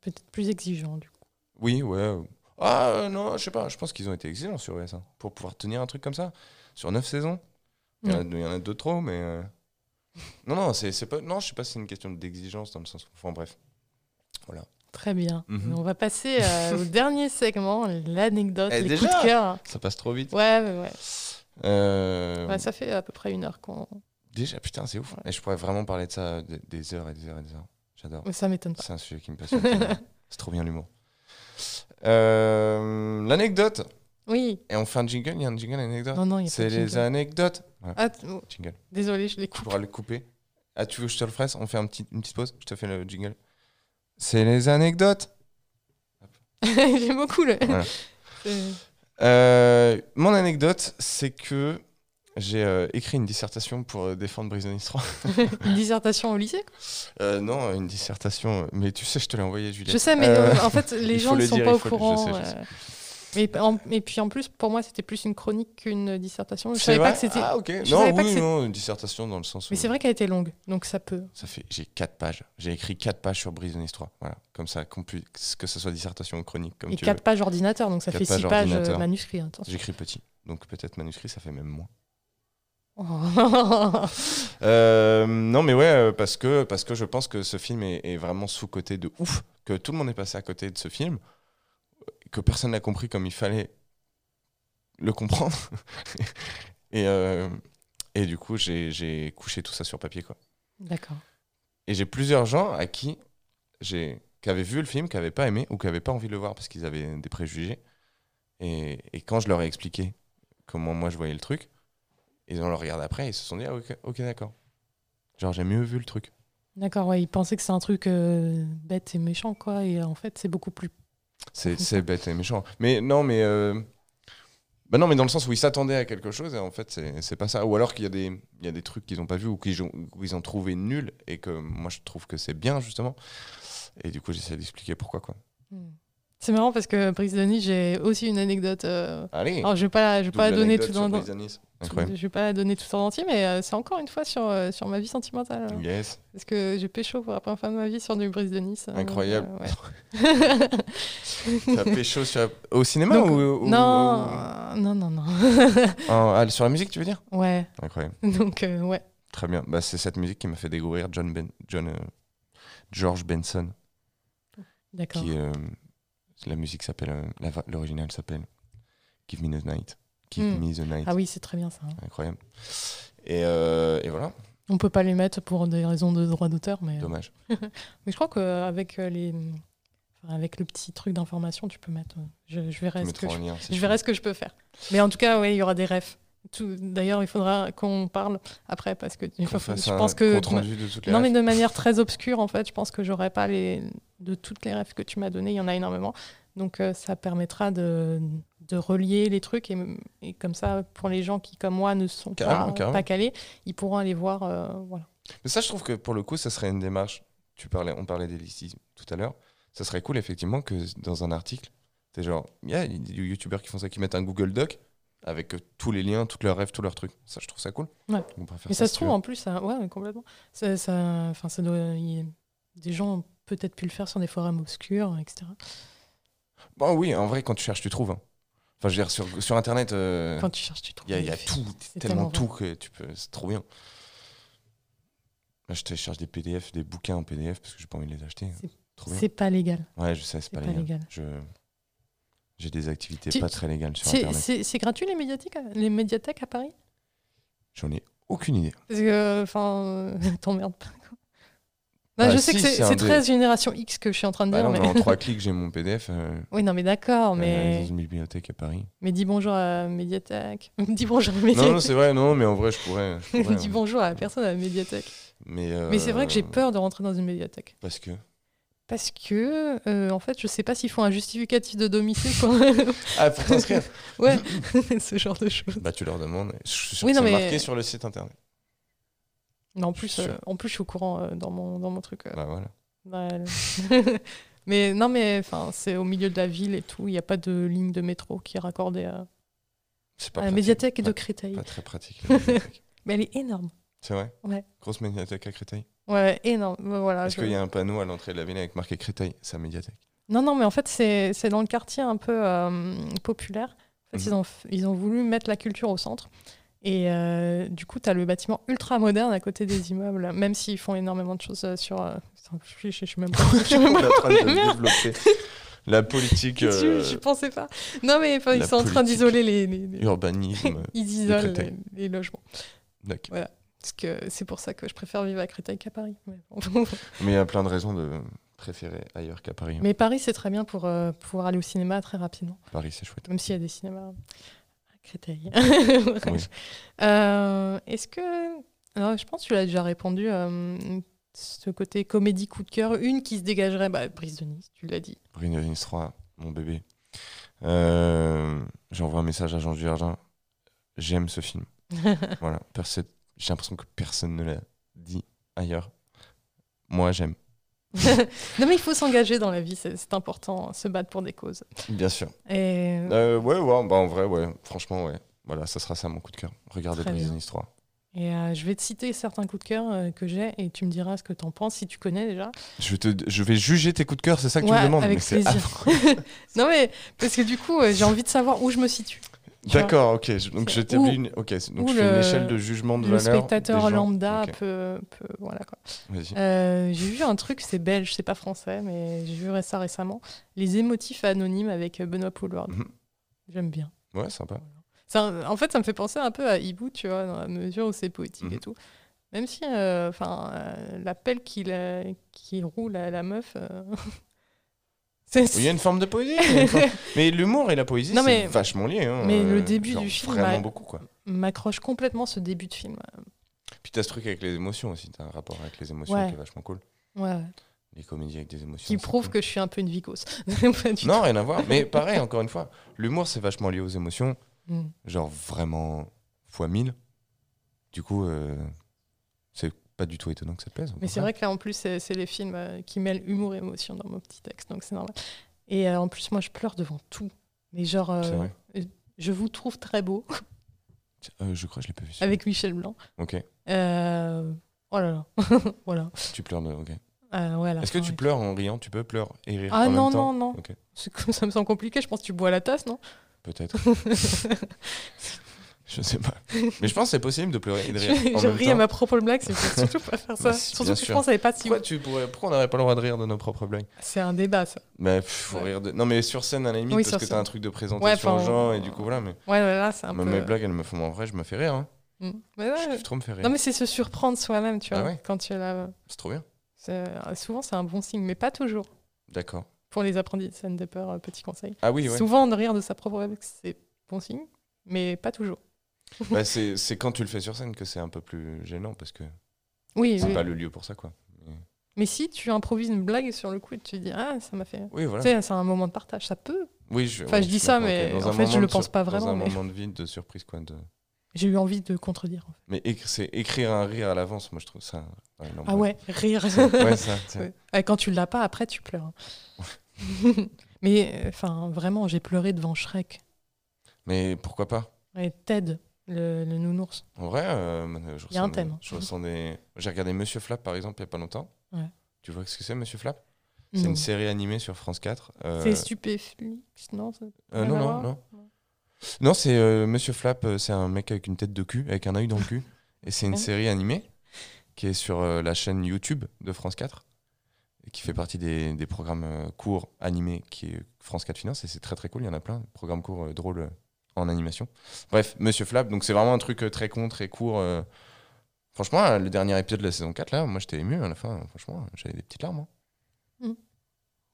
Peut-être plus exigeant, du coup. Oui, ouais. Ah euh, non, je sais pas. Je pense qu'ils ont été excellents sur US hein, pour pouvoir tenir un truc comme ça sur 9 saisons. Il y en a, il y en a deux trop, mais euh, non, non, c'est c'est pas. Non, je sais pas si c'est une question d'exigence dans le sens. Enfin bref. Très bien. Mhm. On va passer euh, au dernier segment, l'anecdote, Eh, les déjà coups de cœur. Ça passe trop vite. Ouais, ouais, ouais. Euh, Ouais, ça fait à peu près une heure qu'on. Déjà, putain, c'est ouf. Ouais. Et je pourrais vraiment parler de ça des, des heures et des heures et des heures. J'adore. Ça m'étonne pas. C'est un sujet qui me passionne. c'est trop bien l'humour. Euh, L'anecdote. Oui. Et on fait un jingle. Il y a un jingle anecdote. Non, non, il y a pas C'est les jingle. anecdotes. Ouais, Ah, t- oh, jingle. désolé, je les Tu coupe. pourras le couper. Ah, tu veux que je te le fasse On fait un petit, une petite pause Je te fais le jingle. C'est les anecdotes. J'aime beaucoup le. Voilà. Euh, mon anecdote, c'est que j'ai euh, écrit une dissertation pour euh, défendre Nice 3. Une dissertation au lycée Euh, non, une dissertation. Mais tu sais, je te l'ai envoyé, Juliette. Je sais, mais en fait, les gens ne sont dire, pas au je courant. sais, je sais. Et, en- et puis en plus, pour moi, c'était plus une chronique qu'une dissertation. Je savais pas que c'était. Ah, ok. je non, oui, non, une dissertation dans le sens où. Mais c'est vrai qu'elle était longue, donc ça peut. Ça fait, j'ai 4 pages. J'ai écrit 4 pages sur Brise de Nice 3. Voilà. Comme ça, que ce soit dissertation ou chronique, comme Et tu 4 pages ordinateur, donc ça fait 6 pages pages euh, manuscrits. attention. J'écris petit. Donc peut-être manuscrit, ça fait même moins. Euh, non, mais ouais, euh, parce que, parce que je pense que ce film est, est vraiment sous-côté de ouf, que tout le monde est passé à côté de ce film, que personne n'a compris comme il fallait le comprendre. et, euh, et du coup, j'ai couché tout ça sur papier. Quoi. D'accord. Et j'ai plusieurs gens à qui j'ai qui avaient vu le film, qui n'avaient pas aimé ou qui n'avaient pas envie de le voir parce qu'ils avaient des préjugés. Et, et quand je leur ai expliqué comment moi je voyais le truc, ils ont le regardé après et ils se sont dit ah, ok, ok d'accord. Genre j'ai mieux vu le truc. D'accord, ouais, ils pensaient que c'est un truc euh, bête et méchant, quoi. Et en fait, c'est beaucoup plus. C'est bête et méchant. Mais non, mais euh, bah non, mais dans le sens où ils s'attendaient à quelque chose et en fait c'est pas ça. Ou alors qu'il y a des il y a des trucs qu'ils ont pas vus ou qu'ils ils ont trouvé nuls et que moi je trouve que c'est bien justement. Et du coup j'essaie d'expliquer pourquoi quoi. Hmm. C'est marrant parce que Brise de Nice, j'ai aussi une anecdote. euh, Allez. Alors, je vais pas, la- je vais pas la donner tout en, je vais pas la donner tout en entier, mais euh, c'est encore une fois sur, euh, sur ma vie sentimentale. alors. Yes. Parce que j'ai pécho pour la première fois de ma vie sur du Brise de Nice. euh, Incroyable. ouais. T'as pécho sur- au cinéma Donc, ou, ou- non, ou- non, non, non. ah, sur la musique tu veux dire? Ouais, Incroyable. donc ouais. Très bien. Bah, c'est cette musique qui m'a fait découvrir John Ben John George Benson. D'accord. qui la musique s'appelle euh, l'original s'appelle Give Me the Night Give Mm. Me the Night Ah oui, c'est très bien ça. hein. incroyable et, euh, et voilà On peut pas les mettre pour des raisons de droit d'auteur, mais, dommage mais je crois qu'avec les, enfin, avec le petit truc d'information, tu peux mettre. euh, Je, je verrai ce que je, je verrai ce que je peux faire. Mais en tout cas, oui, il y aura des refs. D'ailleurs, il faudra qu'on parle après parce que faut- je pense que de non, mais de manière très obscure, en fait, je pense que j'aurai pas les de toutes les rêves que tu m'as données. Il y en a énormément, donc euh, ça permettra de, de relier les trucs et, et comme ça, pour les gens qui comme moi ne sont Carrément, pas, carrément. pas calés, ils pourront aller voir. euh, voilà. mais ça je trouve que pour le coup ça serait une démarche tu parlais on parlait d'élitisme tout à l'heure ça serait cool effectivement que dans un article t'es genre il y a des youtubeurs qui font ça qui mettent un Google Doc avec euh, tous les liens tous leurs rêves tous leurs trucs ça je trouve ça cool Ouais. On pourrait faire Mais ça, se trouve en plus, ça, ouais, complètement. Ça, ça, doit, y des gens ont peut-être pu le faire sur des forums obscurs, etc. Bon, oui en vrai quand tu cherches tu trouves hein. enfin je veux dire sur, sur internet euh, Quand tu cherches, tu trouves. Il y a, y tout, tellement tellement tout que tu peux. C'est trop bien. Là, je te cherche des PDF, des bouquins en PDF parce que j'ai pas envie de les acheter. C'est- pas légal. Ouais, je sais, c'est pas, pas légal. légal. Je... J'ai des activités pas très légales sur Internet. C'est gratuit les médiathèques, les médiathèques à Paris? J'en ai aucune idée. Parce que, enfin, euh, t'emmerdes pas. quoi. Non, Bah, je sais si, que c'est c'est des- très génération X que je suis en train de Bah dire. non, mais... mais en trois clics, j'ai mon PDF euh, oui, non, mais d'accord, euh, mais... dans une bibliothèque à Paris. mais dis bonjour à médiathèque. dis bonjour à médiathèque. Non, non, c'est vrai, non, mais en vrai, je pourrais. je pourrais, dis bonjour à la personne à la médiathèque. Mais, euh, Mais c'est vrai que j'ai peur de rentrer dans une médiathèque. Parce que. Parce que, euh, en fait, je sais pas s'ils font un justificatif de domicile. Quoi. Ah, pour t'inscrire ouais, ce genre de choses. Bah, tu leur demandes. Je suis sûr Oui, que c'est mais- marqué sur le site internet. Mais en plus, euh, en plus, je suis au courant euh, dans, mon, dans mon truc. euh, Bah voilà. ouais. mais non, mais enfin, c'est au milieu de la ville et tout. Il n'y a pas de ligne de métro qui est raccordée à, C'est pas à la médiathèque de Créteil. Pas très pratique. Mais elle est énorme. c'est vrai? Ouais. Grosse médiathèque à Créteil? Ouais, énorme. Voilà, Est-ce je- qu'il y a un panneau à l'entrée de la ville avec marqué Créteil Sa médiathèque? Non, non, mais en fait, c'est dans le quartier un peu euh, populaire. En fait, Mhm. ils, ont, ils ont voulu mettre la culture au centre. Et euh, du coup, tu as le bâtiment ultra moderne à côté des immeubles, même s'ils font énormément de choses euh, sur. euh, je, je- je suis même pas. je suis même pas- en train de développer la politique Je, euh, je pensais pas. Non, mais enfin, ils sont en train d'isoler les, les- les- urbanisme. Ils isolent les, logements. D'accord. Parce que c'est pour ça que je préfère vivre à Créteil qu'à Paris. Mais, bon. Il y a plein de raisons de préférer ailleurs qu'à Paris. Mais Paris, c'est très bien pour euh, pouvoir aller au cinéma très rapidement. Paris, c'est chouette. Même s'il y a des cinémas à Créteil. Oui. Euh, Est-ce que. Alors, je pense que tu l'as déjà répondu. euh, ce côté comédie coup de cœur, une qui se dégagerait, bah, Brise de Nice, tu l'as dit. Brune de Nice 3, mon bébé. Euh, J'envoie un message à Jean Dujardin. j'aime ce film. voilà. J'ai l'impression que personne ne l'a dit ailleurs. Moi, j'aime. Non, mais il faut s'engager dans la vie, c'est important, se battre pour des causes. Bien sûr. Et Euh, ouais, ouais, bah, en vrai, ouais. Franchement, ouais. Voilà, ça sera ça mon coup de cœur. Regardez Très Prison bien. 3. Et euh, je vais te citer certains coups de cœur euh, que j'ai et tu me diras ce que t'en penses si tu connais déjà. Je, vais te, je vais juger tes coups de cœur, c'est ça que tu Ouais, me demandes avec mais plaisir. non mais parce que du coup euh, j'ai envie de savoir où je me situe. D'accord, ok. Donc où- une, donc je fais une le- échelle de jugement de Le valeur. spectateur des gens. lambda Ok, peut, peut- voilà quoi. Euh, j'ai vu un truc, c'est belge, c'est pas français, mais j'ai vu ça récemment. Les émotifs anonymes avec euh, Benoît Poulvord. Mhm. J'aime bien. Ouais, sympa. Ça, en fait, ça me fait penser un peu à Hibou, tu vois, dans la mesure où c'est poétique et Mhm. tout. Même si, euh, enfin, euh, la pelle qui, la- qui roule à la meuf. Il y a une forme de poésie. forme- mais l'humour et la poésie, c'est vachement lié. hein, mais le euh, début genre du film, Vraiment ouais. beaucoup, quoi. m'accroche complètement ce début de film. Puis t'as ce truc avec les émotions aussi. T'as un rapport avec les émotions Ouais. qui est vachement cool. Ouais. Les comédies avec des émotions. Qui prouve cool. que je suis un peu une vicose. Non, rien à voir. Mais pareil, encore une fois, l'humour, c'est vachement lié aux émotions. Mm. Genre vraiment fois 1000. Du coup, euh, c'est pas du tout étonnant que ça te plaise. Mais c'est vrai que là, en plus, c'est les films euh, qui mêlent humour et émotion dans mon petit texte, donc c'est normal. Et euh, en plus, moi, je pleure devant tout. Mais genre, euh, vrai. je vous trouve très beau je crois que je l'ai pas vu. ça. avec Michel Blanc. Ok. Oh là là, voilà. Tu pleures de. Ok. Ouais, Est-ce que tu pleures en riant? Tu peux pleurer et rire Ah en non, même temps non, non. Ok. C'est comme ça me semble compliqué. Je pense que tu bois la tasse, non? Peut-être. je sais pas. Mais je pense que c'est possible de pleurer et de rire. Je, ris à ma propre blague, c'est surtout pas faire ça. Bah, si, surtout que je pense est pas si. Pourquoi, tu pourrais... Pourquoi on n'aurait pas le droit de rire de nos propres blagues? C'est un débat, ça. Mais pff, faut Ouais. rire de... Non, mais sur scène à la limite, Oui, parce que t'as un truc de présentation enfin, aux gens, et du coup, voilà. Mais Ouais, ouais, là, c'est un Moi, peu. mes blagues, elles me font en vrai, je me fais rire. Hein. Mm. Mais Je ouais. kiffe trop me faire rire. Non, mais c'est se surprendre soi-même, tu vois. Ah ouais Quand tu es là. C'est trop bien. c'est- Souvent, c'est un bon signe, mais pas toujours. D'accord. Pour les apprentis de scène de peur, euh, petit conseil. Ah oui, ouais. Souvent, de rire de sa propre blague, c'est bon signe, mais pas toujours. Bah, c'est quand tu le fais sur scène que c'est un peu plus gênant, parce que Oui, c'est oui. pas le lieu pour ça, quoi. Mais- mais si tu improvises une blague sur le coup et tu te dis Ah, ça m'a fait. Oui, voilà. Tu sais, c'est un moment de partage, ça peut. Oui, je, Enfin, je dis ça, mais Dans en un fait, je le pense sur- pas Dans vraiment, un mais- moment de vide, de surprise, quoi. De... J'ai eu envie de contredire. en fait. Mais éc- c'est écrire un rire à l'avance, moi, je trouve ça. Ouais, non, Ah ouais, rire. Ouais, ça. Ouais. Quand tu l'as pas, après, tu pleures. mais euh, enfin, vraiment, j'ai pleuré devant Shrek. Mais pourquoi pas? Et Ted, le, le nounours. En vrai, euh, Il y a un thème. Je ressens des... J'ai regardé Monsieur Flap, par exemple, il y a pas longtemps. Ouais. Tu vois ce que c'est, Monsieur Flap? C'est Non. une série animée sur France 4. euh, C'est Stupéflix, non ça- euh, non, non, non. Non, c'est euh, Monsieur Flap, c'est un mec avec une tête de cul, avec un œil dans le cul. Et c'est une série animée qui est sur euh, la chaîne YouTube de France 4 et qui fait partie des, des programmes courts animés qui est France 4 Finance. Et c'est très très cool, il y en a plein, programmes courts euh, drôles euh, en animation. Bref, Monsieur Flap, donc c'est vraiment un truc euh, très con, très court. euh. Franchement, euh, le dernier épisode de la saison 4, là, moi j'étais ému à la fin. Franchement, j'avais des petites larmes. hein. Mm. Donc,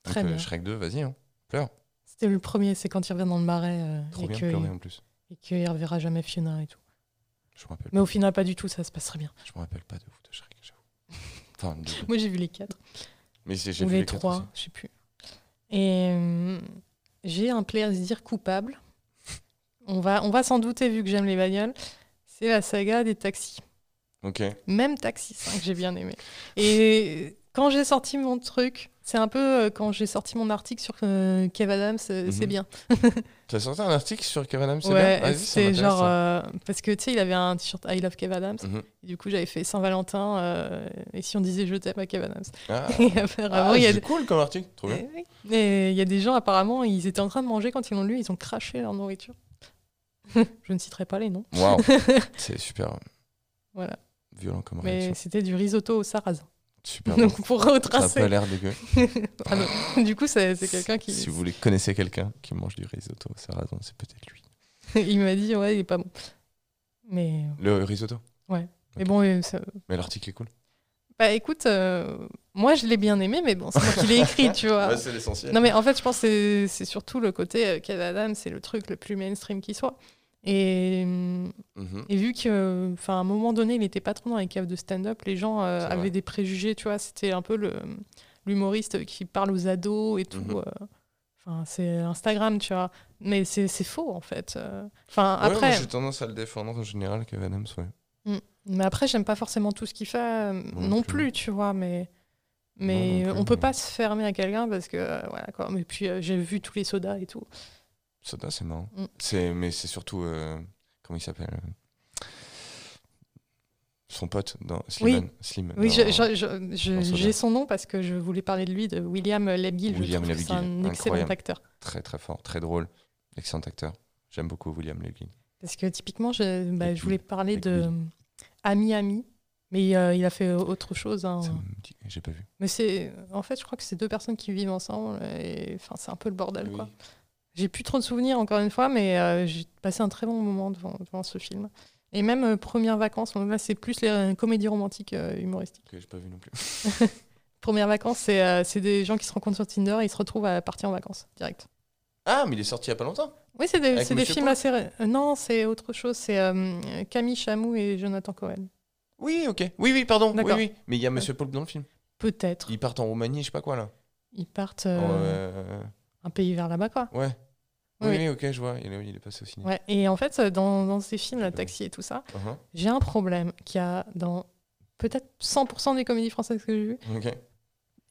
Très bien. Shrek 2, vas-y, hein. pleure. C'était le premier, c'est quand il revient dans le marais Trop et bien en plus. et qu'il reverra jamais Fiona et tout. Je me rappelle, Mais au final, pas du tout, ça se passe très bien. je me rappelle pas de vous de Shrek, j'avoue. Moi, j'ai vu les quatre. Mais c'est- j'ai vu les, les quatre trois, aussi. je sais plus. Et euh, j'ai un plaisir coupable. On va, on va s'en douter vu que j'aime les bagnoles. C'est la saga des taxis. Ok. Même Taxi 5, j'ai bien aimé. Et quand j'ai sorti mon truc, c'est un peu euh, quand j'ai sorti mon article sur euh, Kev Adams, euh, c'est Mhm. bien. Tu as sorti un article sur Kevin Adams, c'est Ouais, bien c'est genre. euh, parce que tu sais, il avait un t-shirt I Love Kev Adams. Mhm. Et du coup, j'avais fait Saint-Valentin. euh, et si on disait je t'aime à Kev Adams Ah, Ah, c'est cool comme article, trop bien. Et il y a des gens, apparemment, ils étaient en train de manger quand ils l'ont lu, ils ont craché leur nourriture. Je ne citerai pas les noms. Waouh, c'est super Voilà. violent comme Mais réaction. c'était du risotto au sarrasin. Super bon. Donc pour Ça a pas retracer. l'air dégueu. Ah. Du coup, c'est c'est quelqu'un qui. Si vous voulez connaissez quelqu'un qui mange du risotto, ça raison, c'est peut-être lui. il m'a dit, ouais, il est pas bon. Mais, Le risotto? Mais bon, euh, ça- Mais l'article est cool? bah écoute, euh, moi je l'ai bien aimé, mais bon, c'est moi qui l'ai écrit, tu vois. Ouais, c'est l'essentiel. Non, mais en fait, je pense que c'est- c'est surtout le côté euh, Kev Adams, c'est le truc le plus mainstream qui soit. Et, Mhm. et vu qu'à un moment donné, il n'était pas trop dans les caves de stand-up, les gens euh, vrai. avaient des préjugés, tu vois. C'était un peu l'humoriste qui parle aux ados et tout. Mhm. euh. Enfin, c'est Instagram, tu vois. Mais c'est faux, en fait. Euh. Enfin, Ouais, moi, après, j'ai tendance à le défendre en général, Kevin Adams, ouais. mais après, j'aime pas forcément tout ce qu'il fait non non, plus. plus. tu vois. Mais, mais non plus, on peut pas se fermer à quelqu'un parce que, voilà, quoi. Mais puis, j'ai vu tous les sodas et tout. C'est marrant. Mm. C'est, mais c'est surtout. euh, comment il s'appelle euh, Son pote dans Slim. Slim Oui, dans- je- je- je- je- dans Soda. j'ai son nom parce que je voulais parler de lui, de William Lebguil. William je c'est un excellent acteur. Très très fort, très drôle, excellent acteur. J'aime beaucoup William Levy. Parce que typiquement, je, bah, je voulais parler de. Ami Ami, mais euh, il a fait autre chose. hein. Dit- J'ai pas vu. Mais c'est, en fait, je crois que c'est deux personnes qui vivent ensemble et enfin, c'est un peu le bordel, quoi. J'ai plus trop de souvenirs, encore une fois, mais euh, j'ai passé un très bon moment devant, devant ce film. Et même euh, Premières Vacances, là, c'est plus les euh, comédies romantiques euh, humoristiques. Ok, j'ai pas vu non plus. Premières Vacances, c'est c'est des gens qui se rencontrent sur Tinder et ils se retrouvent à partir en vacances, direct. Ah, mais il est sorti il y a pas longtemps? Oui, c'est des, c'est films Paul assez... non, c'est autre chose, c'est Camille Chamou et Jonathan Cohen. Oui, ok. Oui, oui, pardon. D'accord. oui. Mais il y a Monsieur Paul dans le film. Peut-être. Ils partent en Roumanie, je sais pas quoi là. Ils partent En, euh, euh, un pays vers là-bas, quoi. Ouais. Oui, ok, je vois. Il est, il est passé au ciné. Ouais. Et en fait, dans, dans ces films, la taxi et tout ça, Uh-huh. j'ai un problème qu'il y a dans peut-être 100% des comédies françaises que j'ai vues. Ok.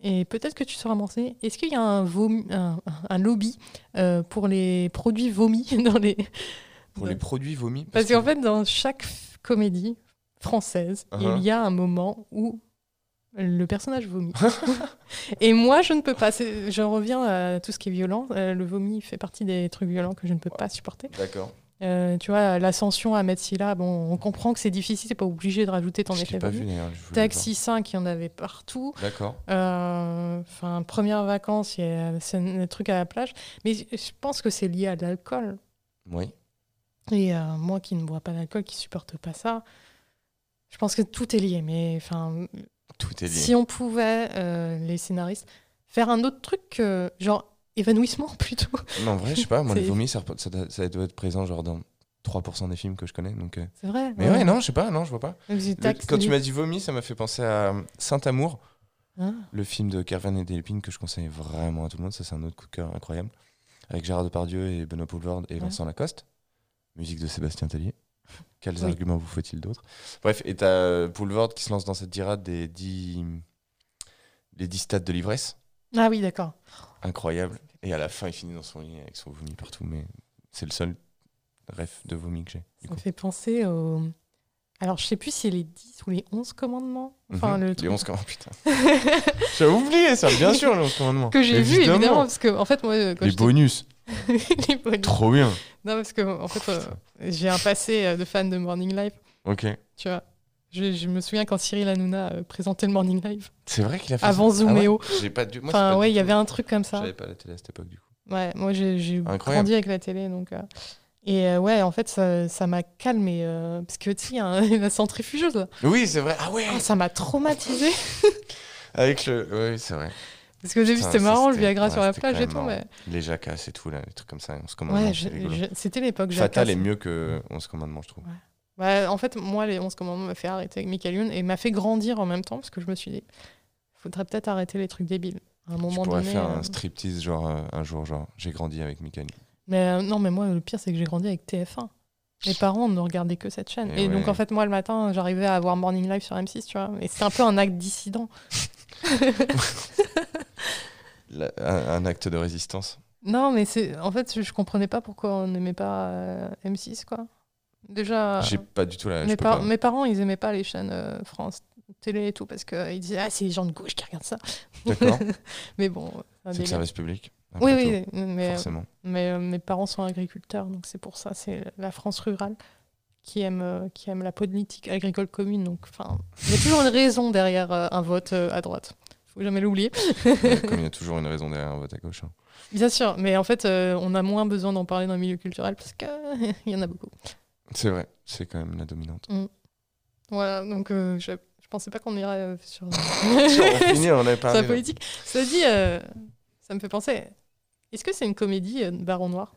Et peut-être que tu sauras m'en. Est-ce qu'il y a un, vomi- un, un lobby euh, pour les produits vomis dans les. Pour les produits vomis? Parce qu'en fait, dans chaque comédie française, Uh-huh. il y a un moment où le personnage vomit. et moi, je ne peux pas. Je reviens à tout ce qui est violent. Euh, le vomi fait partie des trucs violents que je ne peux pas supporter. D'accord. Euh, tu vois, l'ascension à Metsila, bon, on comprend que c'est difficile, c'est pas obligé de rajouter ton Je effet pas vu je Taxi 5, il y en avait partout. D'accord. Euh, Enfin, première vacances, il y a un truc à la plage. Mais je pense que c'est lié à l'alcool. Oui. Et euh, moi qui ne bois pas d'alcool, qui supporte pas ça, je pense que tout est lié. Mais enfin, Tout est lié. si on pouvait, euh, les scénaristes, faire un autre truc, que, genre évanouissement plutôt. Non, en vrai, je sais pas. Moi, les vomis, ça, doit- ça doit être présent genre dans 3% des films que je connais. Donc, euh. C'est vrai. Mais ouais, non, je sais pas. Non, je vois pas. Le- quand tu m'as dit vomi, ça m'a fait penser à Saint-Amour, Ah, le film de Kervan et Delphine que je conseille vraiment à tout le monde. Ça, c'est un autre coup de cœur incroyable. Avec Gérard Depardieu et Benoît Poulvord et Ouais. Vincent Lacoste. Musique de Sébastien Tellier. Quels Oui. arguments vous faut-il d'autres? Bref, et t'as euh, Poulvord qui se lance dans cette tirade des 10, les 10 stades de l'ivresse. Ah oui, d'accord. Incroyable. Et à la fin, il finit dans son lit avec son vomi partout. Mais c'est le seul ref de vomi que j'ai. Ça coup. me fait penser au. Alors, je sais plus si c'est les 10 ou les 11 commandements. Enfin, Mhm. le Les truc 11 commandements, putain. J'ai oublié ça, bien sûr, les 11 commandements. que j'ai vu, évidemment, parce que, en fait, moi, quand Les bonus, les bonus. trop bien. Non, parce que, en fait, euh, j'ai un passé euh, de fan de Morning Live, Ok. tu vois. Je, je me souviens quand Cyril Hanouna euh, présentait le Morning Live, C'est vrai qu'il a fait avant ça. Ah ouais Zooméo. J'ai pas du... moi, enfin, pas ouais, il y avait un truc comme ça. J'avais pas la télé à cette époque, du coup. Ouais, moi, j'ai grandi avec la télé, donc... euh, Et euh, ouais, en fait, ça ça m'a calmé. euh, parce que, tu sais, a un- la centrifugeuse, là. Oui, c'est vrai. Ah ouais Ah, ça m'a traumatisé. Avec le... Oui, c'est vrai. Parce qu'au début, c'était marrant, le Viagra ouais, sur la plage et tout, mais... Les jacasses et tout, là, les trucs comme ça, on se commande. Ouais, c'était l'époque Fatal est mieux que 11 commandements, je trouve. Ouais, en fait, moi, les 11 commandements m'a fait arrêter avec Michael Youn et m'a fait grandir en même temps parce que je me suis dit, faudrait peut-être arrêter les trucs débiles. À un moment pourrais donné. faire euh, un striptease, genre, euh, un jour, genre, j'ai grandi avec Michael. Mais euh, non, mais moi, le pire, c'est que j'ai grandi avec TF1. Mes parents ne regardaient que cette chaîne. Et Et, donc, en fait, moi, le matin, j'arrivais à avoir Morning Live sur M6, tu vois. Et c'était un peu un acte dissident. Un, un acte de résistance. Non, mais c'est en fait, je, comprenais pas pourquoi on n'aimait pas euh, M6, quoi. Déjà, J'ai pas du tout la... mes, peux par- pas. mes parents, ils aimaient pas les chaînes euh, France Télé et tout parce qu'ils disaient, ah, c'est les gens de gauche qui regardent ça. D'accord. Mais bon, c'est le service public. Oui, oui, mais, Forcément. mais euh, mes parents sont agriculteurs, donc c'est pour ça, c'est la France rurale qui aime, euh, qui aime la politique agricole commune. Donc, enfin, il y a toujours une raison derrière euh, un vote euh, à droite. Faut jamais l'oublier. Ouais, comme il y a toujours une raison derrière un vote à gauche. hein. Bien sûr, mais en fait, euh, on a moins besoin d'en parler dans le milieu culturel parce qu'il y en a beaucoup. C'est vrai, c'est quand même la dominante. Voilà, donc euh, je, je pensais pas qu'on irait euh, sur, on parlé. la politique. Ça dit, ça me fait penser. Est-ce que c'est une comédie, Baron Noir?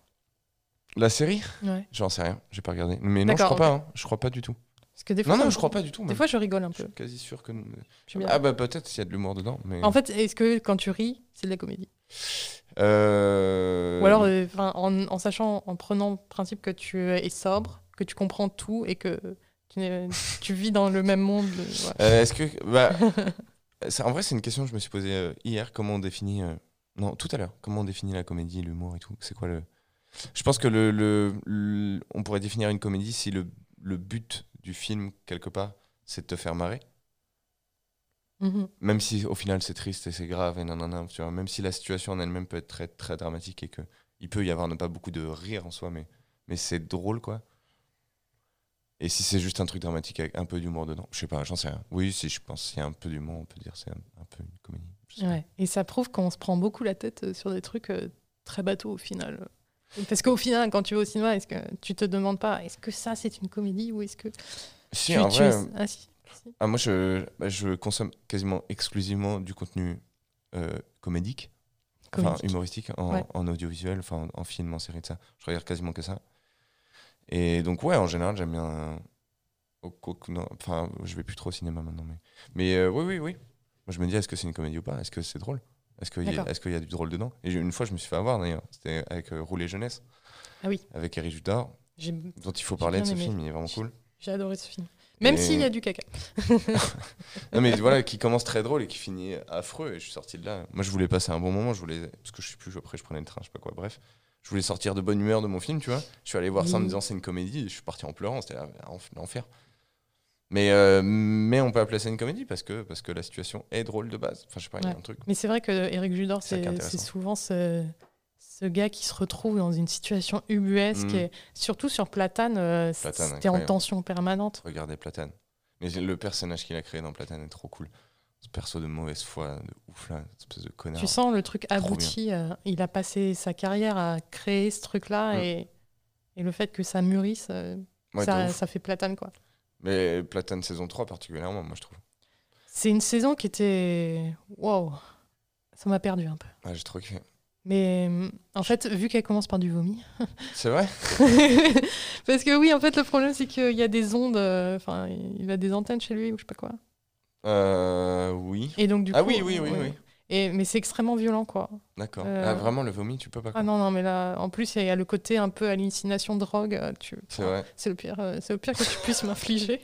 La série Ouais. J'en sais rien, j'ai pas regardé. Mais non, je D'accord, crois pas. hein. Je crois pas du tout. Parce que des fois, Non, non, je crois pas du tout. Des même. fois, je rigole un Je peu. suis quasi sûr que. J'aime bien. Ah bah peut-être s'il y a de l'humour dedans, mais. En fait, est-ce que quand tu ris, c'est de la comédie? Euh, Ou alors, euh, en, en sachant, en prenant le principe que tu es sobre, que tu comprends tout et que tu, n'es- tu vis dans le même monde. Euh, Est-ce que. Bah, en vrai, c'est une question que je me suis posée euh, hier. Comment on définit. euh, Non, tout à l'heure. Comment on définit la comédie, l'humour et tout? C'est quoi le. Je pense que le, le- le- on pourrait définir une comédie si le, le but du film, quelque part, c'est de te faire marrer. Mhm. Même si au final c'est triste et c'est grave et nanana, tu vois, même si la situation en elle-même peut être très, très dramatique et que il peut y avoir ne pas beaucoup de rire en soi, mais, mais c'est drôle quoi. Et si c'est juste un truc dramatique avec un peu d'humour dedans, je sais pas, j'en sais rien. Oui, si je pense qu'il y a un peu d'humour, on peut dire c'est un, un peu une comédie. Ouais. Et ça prouve qu'on se prend beaucoup la tête euh, sur des trucs euh, très bateaux au final. Parce qu'au final, quand tu vas au cinéma, est-ce que tu te demandes pas est-ce que ça c'est une comédie ou est-ce que Si, tu, en tu vrai, es- Ah, si, si. ah, moi je, bah, je consomme quasiment exclusivement du contenu euh, comédique. enfin Comédique. humoristique en, Ouais. en audiovisuel, en, en film, en série, de ça. Je regarde quasiment que ça. Et donc ouais, en général, j'aime bien. Enfin, je vais plus trop au cinéma maintenant, mais mais euh, oui, oui, oui. Moi, je me dis, est-ce que c'est une comédie ou pas? Est-ce que c'est drôle? Est-ce qu'il y, y a du drôle dedans? Et une fois, je me suis fait avoir d'ailleurs. C'était avec euh, Rouler jeunesse, Ah oui, avec Eric Judor, j'ai dont il faut parler de ce aimé. film. Il est vraiment cool. j'ai adoré ce film. Même Et- s'il y a du caca. Non mais voilà, qui commence très drôle et qui finit affreux. Et je suis sorti de là. Moi, je voulais passer un bon moment. Je voulais parce que je sais plus. Après, je prenais le train, je sais pas quoi. Bref, je voulais sortir de bonne humeur de mon film, tu vois. Je suis allé voir ça en me Oui. disant c'est une comédie. Et je suis parti en pleurant. C'était l'enfer. Mais euh, mais on peut appeler ça une comédie parce que parce que la situation est drôle de base. Enfin, je sais pas, il y a un truc. Mais c'est vrai que Eric Judor, C'est souvent ce, ce gars qui se retrouve dans une situation ubuesque. Et surtout sur Platane, euh, Platane, c'était en tension permanente. Regardez Platane. Mais le personnage qu'il a créé dans Platane est trop cool. Ce perso de mauvaise foi, de ouf là, espèce de connard. Tu sens le truc abouti. euh, il a passé sa carrière à créer ce truc-là Mm. et, et le fait que ça mûrisse, Ouais, ça, ça fait Platane quoi. Mais Platane saison 3 particulièrement, moi je trouve. C'est une saison qui était. Waouh! Ça m'a perdu un peu. Ouais, j'ai trop kiffé. Mais en fait, vu qu'elle commence par du vomi. C'est vrai? Parce que oui, en fait, le problème, c'est qu'il y a des ondes. euh, Enfin, il a des antennes chez lui ou je sais pas quoi. Euh, oui. Et donc, du Ah coup, oui, oui, oui, ouais. oui. Et, mais c'est extrêmement violent, quoi. D'accord. Euh, Ah, vraiment, le vomi, tu peux pas. quoi. Ah non, non, mais là, en plus, il y a le côté un peu hallucination drogue. euh, Tu... C'est vrai. C'est le pire, euh, c'est le pire que tu puisses m'infliger.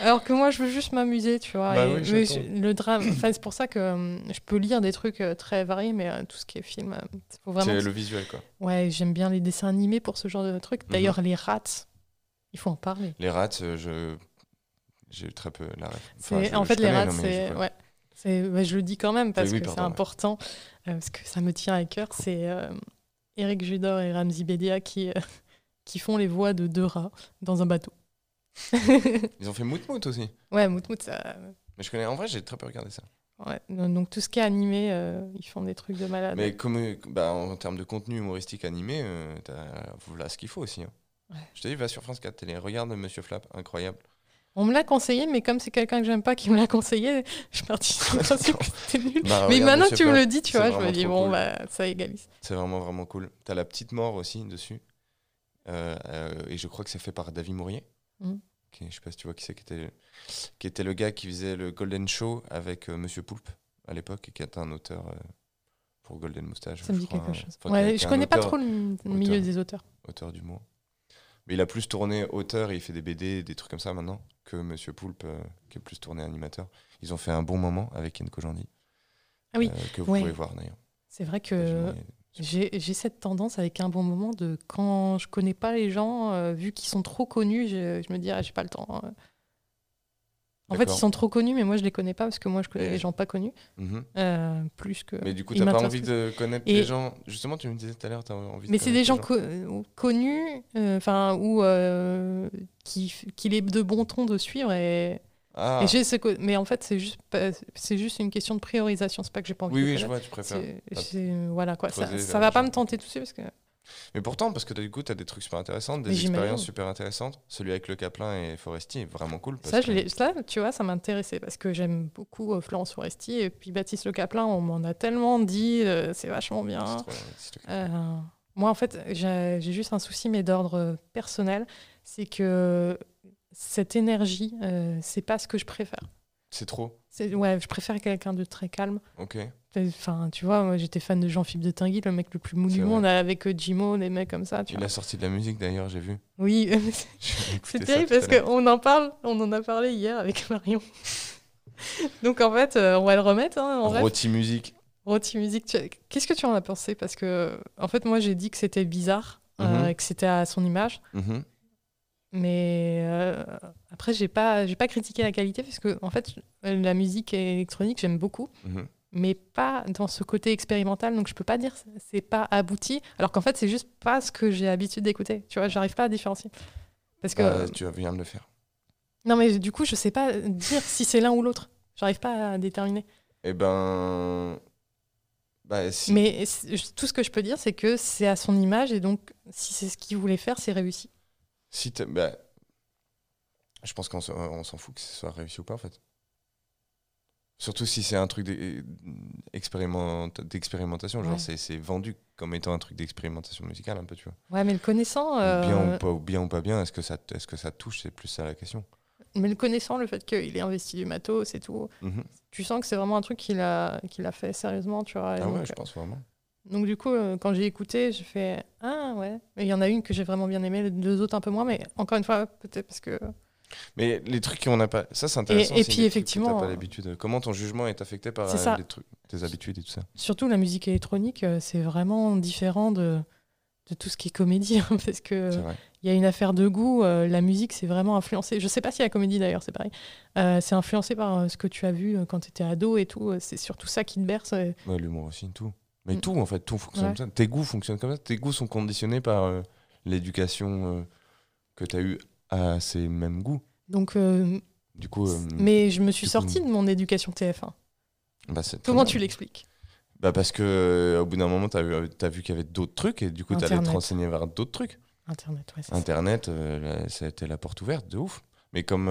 Alors que moi, je veux juste m'amuser, tu vois. Bah oui, le drame, enfin, c'est pour ça que euh, je peux lire des trucs euh, très variés, mais euh, tout ce qui est film, euh, faut vraiment. C'est le visuel, quoi. Ouais, j'aime bien les dessins animés pour ce genre de trucs. Mhm. D'ailleurs, les rats, il faut en parler. Les rats, euh, je. J'ai eu très peu la ref. Enfin, en fait, les rats, c'est. Ouais. Je le dis quand même parce Oui, que c'est important, euh, parce que ça me tient à cœur. C'est euh, Eric Judor et Ramzi Bedia qui, euh, qui font les voix de deux rats dans un bateau. Ils ont fait Mout Mout aussi. ouais, Mout Mout, ça. Mais je connais. En vrai, j'ai très peu regardé ça. Ouais. Donc tout ce qui est animé, euh, ils font des trucs de malade. Mais comme, euh, bah, en termes de contenu humoristique animé, euh, voilà ce qu'il faut aussi. hein. Ouais. Je te dis, va sur France 4 Télé, regarde Monsieur Flap, incroyable. On me l'a conseillé, mais comme c'est quelqu'un que j'aime pas qui me l'a conseillé, je suis partie sur le principe que c'était nul. Bah, mais maintenant que tu me le dis, tu vois, je me dis, bon, cool. bah, ça égalise. C'est vraiment, vraiment cool. T'as la petite mort aussi dessus. Euh, euh, et je crois que c'est fait par David Mourier. Mhm. Qui je sais pas si tu vois qui c'est, qui était, qui était le gars qui faisait le Golden Show avec euh, Monsieur Poulpe à l'époque et qui était un auteur pour Golden Moustache. Ça me dit crois, quelque chose. Enfin, Ouais, je connais pas trop le milieu auteur. des auteurs. auteur d'humour. Mais il a plus tourné auteur et il fait des BD, des trucs comme ça maintenant, que Monsieur Poulpe, euh, qui est plus tourné animateur. Ils ont fait un bon moment avec Ken Kojandi. Ah oui, euh, que vous ouais. pouvez voir d'ailleurs. C'est vrai que j'ai j'ai cette tendance avec un bon moment de quand je connais pas les gens, euh, vu qu'ils sont trop connus, je, je me dis, ah, j'ai pas le temps. En fait, ils sont trop connus, mais moi, je les connais pas parce que moi, je connais Et- les gens pas connus. Mhm. euh, plus que. Mais du coup, t'as pas envie de connaître Et- les gens. Justement, tu me disais tout à l'heure, t'as envie de Mais c'est des gens les co- connus, euh, enfin, ou euh, qui- qu'il est de bon ton de suivre. Et, Ah, et j'ai ce mais en fait, c'est juste, c'est juste une question de priorisation. C'est pas que j'ai pas envie oui, de oui, je vois, tu préfères. Voilà quoi, ça, ça va pas gens. me tenter tout de suite parce que Mais pourtant, parce que du coup, t'as des trucs super intéressants, des expériences super intéressantes. Celui avec le Caplin et Foresti est vraiment cool. parce ça, que- ça, tu vois, ça m'intéressait parce que j'aime beaucoup euh, Florence Foresti et puis Baptiste Le Caplin, on m'en a tellement dit, euh, c'est vachement bien. Euh, moi, en fait, j'ai juste un souci, mais d'ordre personnel, c'est que cette énergie, euh, c'est pas ce que je préfère. C'est trop. Ouais, je préfère quelqu'un de très calme. Ok. Enfin, tu vois, moi j'étais fan de Jean-Philippe de Tinguy, le mec le plus mou du monde, avec euh, Jimo, des mecs comme ça. Tu Il vois. a sorti de la musique d'ailleurs, j'ai vu. Oui, c'est terrible parce qu'on en parle, on en a parlé hier avec Marion. Donc en fait, euh, on va le remettre hein, en. Roti Music. Roti Music, tu- qu'est-ce que tu en as pensé? Parce que, en fait, moi j'ai dit que c'était bizarre, euh, Mhm. que c'était à son image. Mhm. Mais euh, après, j'ai pas, j'ai pas critiqué la qualité parce que en fait, la musique électronique, j'aime beaucoup, Mhm. Mais pas dans ce côté expérimental. Donc, je peux pas dire que c'est pas abouti, alors qu'en fait, c'est juste pas ce que j'ai l'habitude d'écouter. Tu vois, j'arrive pas à différencier. Parce que Bah, tu viens de le faire. non, mais du coup, je sais pas dire si c'est l'un ou l'autre. J'arrive pas à déterminer. Eh ben. Bah, si. Mais tout ce que je peux dire, c'est que c'est à son image et donc, si c'est ce qu'il voulait faire, c'est réussi. Si bah, je pense qu'on s'en on s'en fout que ce soit réussi ou pas en fait. Surtout si c'est un truc d'e- expériment- d'expérimentation, genre Ouais. c'est c'est vendu comme étant un truc d'expérimentation musicale un peu, tu vois. Ouais, mais le connaissant, euh, Bien, ou pas, ou bien ou pas bien, est-ce que ça, est-ce que ça touche, c'est plus ça la question. mais le connaissant, le fait qu'il ait investi du matos et tout, Mhm. tu sens que c'est vraiment un truc qu'il a, a fait sérieusement, tu vois. Ah donc, ouais, je pense vraiment. donc du coup, euh, quand j'ai écouté, j'ai fait ah ouais. Mais il y en a une que j'ai vraiment bien aimée, les deux autres un peu moins, mais encore une fois, peut-être parce que Mais les trucs qu'on n'a pas, ça c'est intéressant. et aussi, puis, effectivement, pas euh, l'habitude. Comment ton jugement est affecté par euh, les trucs, tes habitudes et tout ça. surtout la musique électronique, euh, c'est vraiment différent de de tout ce qui est comédie, hein, parce que il y a une affaire de goût. euh, la musique, c'est vraiment influencé. Je sais pas si la comédie d'ailleurs, c'est pareil. Euh, c'est influencé par euh, ce que tu as vu quand tu étais ado et tout. C'est surtout ça qui te berce. euh. Ouais, l'humour aussi, tout. Mais Mm. tout, en fait, tout fonctionne Ouais. comme ça. Tes goûts fonctionnent comme ça. Tes goûts sont conditionnés par l'éducation que tu as eue à ces mêmes goûts. Donc, euh, Du coup, euh, mais je me suis coup- sortie de mon éducation TF1. bah, Comment tu l'expliques? Bah Parce que euh, au bout d'un moment, tu as, vu qu'il y avait d'autres trucs et du coup, tu allais te renseigner vers d'autres trucs. Internet, ouais, ça. Internet, euh, là, c'était la porte ouverte, de ouf. Mais comme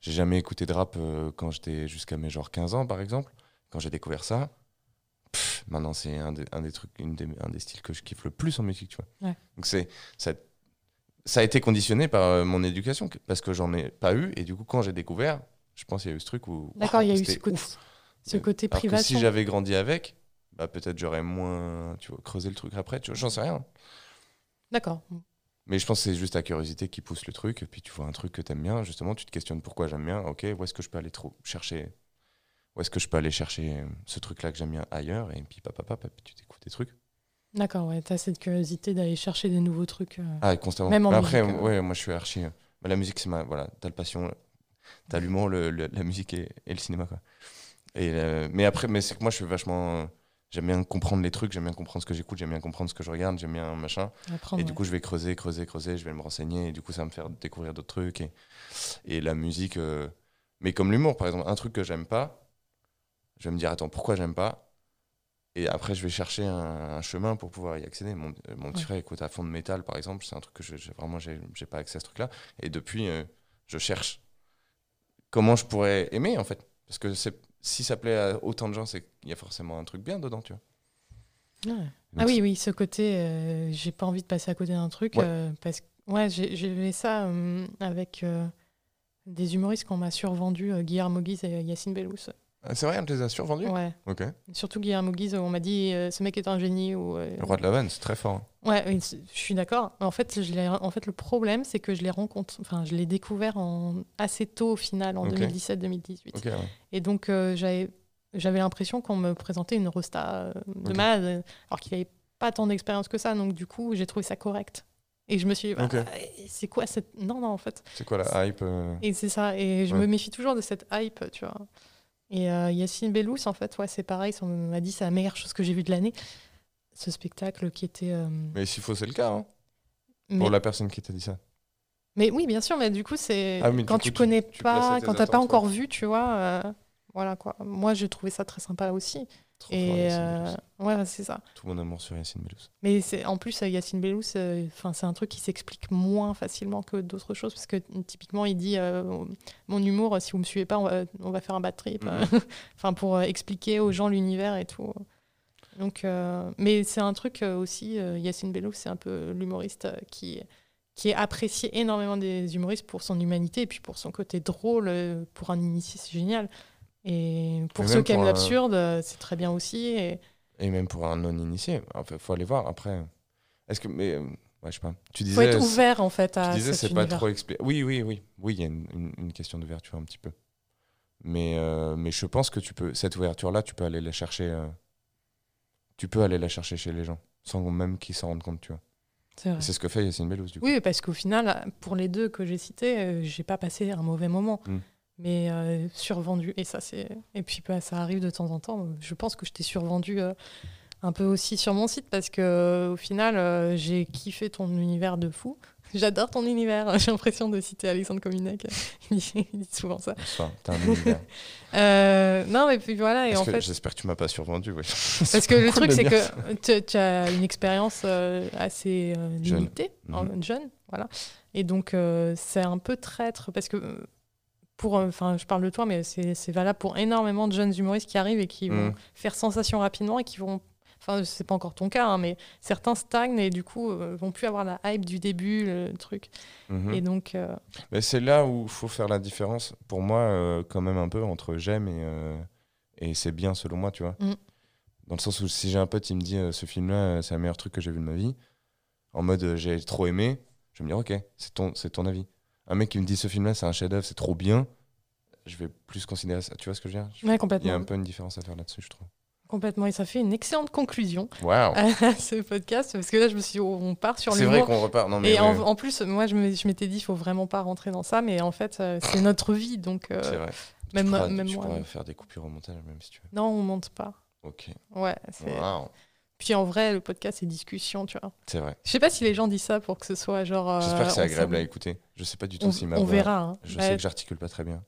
j'ai jamais écouté de rap quand j'étais jusqu'à mes genre 15 ans, par exemple, quand j'ai découvert ça, pff, maintenant c'est un, des- un des trucs, une des- un des styles que je kiffe le plus en musique, tu vois. Ouais. Donc c'est ça, ça a été conditionné par euh, mon éducation parce que j'en ai pas eu et du coup quand j'ai découvert, je pense qu'il y a eu ce truc où D'accord, il y a eu c'était ce côté, ce côté privation. si j'avais grandi avec, bah peut-être j'aurais moins, tu vois, creusé le truc après, tu vois, j'en sais rien. D'accord. Mais je pense que c'est juste ta curiosité qui pousse le truc. Et puis tu vois un truc que t'aimes bien, justement, tu te questionnes pourquoi j'aime bien. Ok, où est-ce que je peux aller trop chercher Où est-ce que je peux aller chercher ce truc-là que j'aime bien ailleurs Et puis papa, papa, puis tu t'écoutes des trucs. D'accord, ouais. T'as cette curiosité d'aller chercher des nouveaux trucs. euh. Ah, constamment. Même en Mais après, musique, euh. ouais, moi je suis archi. euh, la musique, c'est ma. Voilà, t'as le passion, t'as l'humour, le, le- la musique et, et le cinéma, quoi. Et, euh, mais après, mais c'est que moi je suis vachement. J'aime bien comprendre les trucs, j'aime bien comprendre ce que j'écoute, j'aime bien comprendre ce que je regarde, j'aime bien machin. Apprendre, Et du ouais. coup, je vais creuser, creuser, creuser, je vais me renseigner, et du coup, ça va me faire découvrir d'autres trucs. Et, et la musique, euh, mais comme l'humour, par exemple, un truc que j'aime pas, je vais me dire, attends, pourquoi j'aime pas Et après, je vais chercher un, un chemin pour pouvoir y accéder. Mon, euh, mon petit frère écoute à fond de métal, par exemple, c'est un truc que je, j'ai- vraiment, j'ai, pas accès à ce truc-là. Et depuis, euh, je cherche comment je pourrais aimer, en fait. Parce que si ça plaît à autant de gens, c'est qu'il y a forcément un truc bien dedans, tu vois. Ouais. Donc, Ah oui, oui, ce côté, euh, j'ai pas envie de passer à côté d'un truc. Ouais. euh, parce que, ouais, j'ai fait ça avec des humoristes qu'on m'a survendu, Guillermo Guise et Yacine Bellous. Ah, C'est vrai, on te les a survendus Ouais. Ok. Surtout Guillermo Guise, on m'a dit euh, ce mec est un génie. Ou, euh, Le roi de la vanne, c'est très fort. hein. Ouais, je suis d'accord. En fait, je l'ai- en fait, le problème, c'est que je l'ai rencontré, enfin, je l'ai découvert en, assez tôt au final, en Ok. 2017-2018. Ok, ouais. Et donc, euh, j'avais, j'avais l'impression qu'on me présentait une rosta de Ok. malade, alors qu'il n'avait pas tant d'expérience que ça. Donc, du coup, j'ai trouvé ça correct. Et je me suis dit, bah, Ok. c'est quoi cette. Non, non, en fait. C'est quoi la hype euh, Et c'est ça. Et je Ouais. me méfie toujours de cette hype, tu vois. Et euh, Yacine Bellous, en fait, ouais, c'est pareil. On m'a dit c'est la meilleure chose que j'ai vue de l'année. Ce spectacle qui était. euh, Mais s'il faut, c'est le cas. hein, mais, Pour la personne qui t'a dit ça. mais oui, bien sûr, mais du coup, c'est. Ah quand coup, tu tu- connais tu pas, tes quand t'as pas encore vu, tu vois. euh, voilà quoi. Moi, j'ai trouvé ça très sympa aussi. Trop fort, Et euh, ouais, c'est ça. Tout mon amour sur Yacine Bellous. Mais c'est en plus euh, Yacine Bellous, euh, enfin c'est un truc qui s'explique moins facilement que d'autres choses parce que euh, typiquement il dit mon humour, si vous me suivez pas, on va, on va faire un bad trip. Mhm. Enfin pour expliquer aux gens l'univers et tout. Donc, euh, mais c'est un truc euh, aussi. euh, Yacine Bellous, c'est un peu l'humoriste qui qui est apprécié énormément des humoristes pour son humanité et puis pour son côté drôle. Pour un initié, c'est génial. Et pour Mais ceux qui aiment un- l'absurde, c'est très bien aussi. Et... Et même pour un non-initié, il faut aller voir après. Est-ce que. Mais. euh, ouais, je sais pas. Tu Il disais. faut être ouvert en fait à Tu disais, c'est pas trop expliqué. Oui, oui, oui. Oui, il y a une, une- une question d'ouverture un petit peu. Mais, euh, mais je pense que tu peux. Cette ouverture-là, tu peux aller la chercher. euh, tu peux aller la chercher chez les gens, sans même qu'ils s'en rendent compte, tu vois. C'est ce que fait Yacine Bellouz, du coup. Oui, parce qu'au final, pour les deux que j'ai cités, euh, j'ai pas passé un mauvais moment, Mm. Mais euh, survendu. Et ça, c'est. Et puis bah, ça arrive de temps en temps. Je pense que je t'ai survendu euh, un peu aussi sur mon site parce que euh, au final, euh, j'ai kiffé ton univers de fou. J'adore ton univers. J'ai l'impression de citer Alexandre Cominec. Il dit, il dit souvent ça. Enfin, t'as un univers. Non, mais puis voilà. Et en fait, J'espère que tu m'as pas survendu. Oui. Parce que le truc, c'est que tu- as une expérience assez Jeune. limitée, en- Mhm. jeune, voilà. Et donc, c'est un peu traître, parce que, pour, euh, enfin, je parle de toi, mais c'est c'est valable pour énormément de jeunes humoristes qui arrivent et qui vont Mhm. faire sensation rapidement et qui vont, enfin, c'est pas encore ton cas, hein, mais certains stagnent et du coup, euh, vont plus avoir la hype du début, le truc. Mhm. Et donc, euh, Mais c'est là où il faut faire la différence, pour moi, euh, quand même un peu, entre j'aime et, et c'est bien selon moi, tu vois. Mm. Dans le sens où si j'ai un pote, il me dit ce film-là, c'est le meilleur truc que j'ai vu de ma vie, en mode j'ai trop aimé, je vais me dire ok, c'est ton, c'est ton avis. Un mec qui me dit ce film-là, c'est un chef-d'œuvre, c'est trop bien, je vais plus considérer ça. Tu vois ce que je veux dire? Ouais, Il y a un peu une différence à faire là-dessus, je trouve. Complètement. Et ça fait une excellente conclusion à ce podcast, parce que là, je me suis dit, on part sur C'est l'humour. vrai qu'on repart. Non, mais Et en, plus, moi, je m'étais dit, il faut vraiment pas rentrer dans ça, mais en fait, euh, c'est notre vie, donc euh, c'est vrai. même, tu pourras, même tu moi. pourras faire des coupures au montage, même si tu veux. Non, on monte pas. Ok. Ouais. c'est- Waouh. Puis en vrai, le podcast, c'est discussion, tu vois. C'est vrai. Je sais pas si les gens disent ça pour que ce soit genre. euh, J'espère que c'est agréable à écouter. Je sais pas du tout On, si ma on voix- verra. hein. Je Bah, sais que j'articule pas très bien.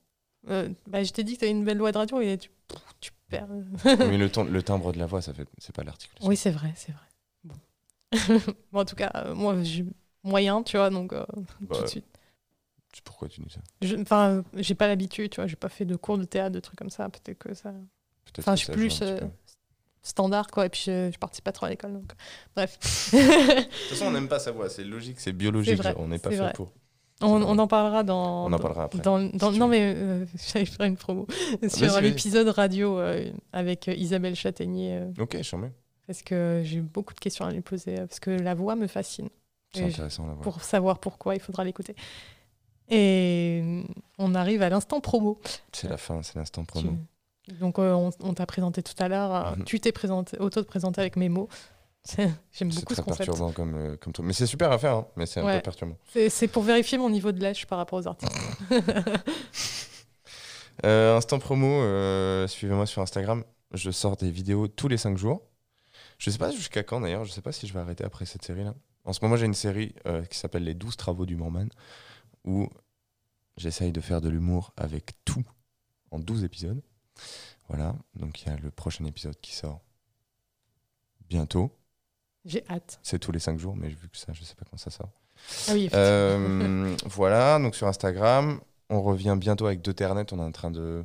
euh, bah, je t'ai dit que t'as une belle voix de radio et tu, tu perds. Mais le, ton- le timbre de la voix, ça fait, c'est pas l'articulation. oui, c'est vrai, c'est vrai. Bon. Bon, en tout cas, euh, moi, j'ai moyen, tu vois, donc Bah, tout de suite. c'est Pourquoi tu dis ça? Enfin, j'ai pas l'habitude, tu vois, j'ai pas fait de cours de théâtre, de trucs comme ça. Peut-être que ça. Peut-être Enfin, que je suis plus. Standard, quoi. Et puis, je, je participe pas trop à l'école, donc. Bref. De toute façon, on n'aime pas sa voix. C'est logique, c'est biologique. vrai, on n'est pas fait vrai. pour. on, on en parlera dans. On en parlera après, Dans, dans- non, mais euh, j'allais faire une promo sur vas-y, vas-y. l'épisode radio euh, avec euh, Isabelle Châtaignier, euh, Ok, je parce que j'ai beaucoup de questions à lui poser, parce que la voix me fascine. C'est intéressant la voix. Pour savoir pourquoi, il faudra l'écouter. Et on arrive à l'instant promo. C'est la fin, c'est l'instant promo. Tu- Donc, euh, on, on t'a présenté tout à l'heure. euh, Mhm. Tu t'es présenté, auto-présenté avec mes mots. C'est- J'aime C'est beaucoup ce concept. perturbant comme, euh, comme toi. Mais c'est super à faire, hein, mais c'est un peu perturbant. C'est c'est pour vérifier mon niveau de lèche par rapport aux artistes. Euh, instant promo, euh, suivez-moi sur Instagram. Je sors des vidéos tous les 5 jours. Je sais pas jusqu'à quand d'ailleurs, je sais pas si je vais arrêter après cette série-là. En ce moment, j'ai une série qui s'appelle Les 12 travaux du Morman, où j'essaye de faire de l'humour avec tout en 12 épisodes. Voilà, donc il y a le prochain épisode qui sort bientôt. J'ai hâte. C'est tous les 5 jours, mais vu que ça, je sais pas quand ça sort. Ah oui. Euh, voilà, donc sur Instagram, on revient bientôt avec Deuternet. On est en train de.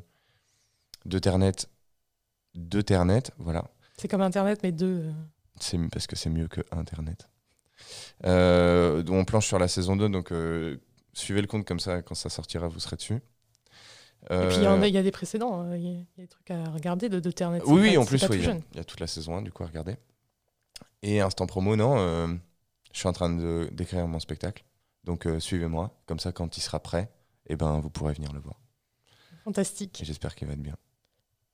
Deuternet. Deuternet, voilà. C'est comme Internet, mais deux. euh, C'est parce que c'est mieux que Internet. Euh, on planche sur la saison 2, donc euh, suivez le compte comme ça, quand ça sortira, vous serez dessus. Et puis il y, y a des précédents. hein. Il y, a- il y a des trucs à regarder de Internet. Oui, oui, en plus, oui, il y, a- y toute la saison 1, du coup, à regarder. Et instant promo, non, euh, je suis en train de- d'écrire mon spectacle. Donc euh, suivez-moi, comme ça, quand il sera prêt, eh ben, vous pourrez venir le voir. Fantastique. Et j'espère qu'il va être bien.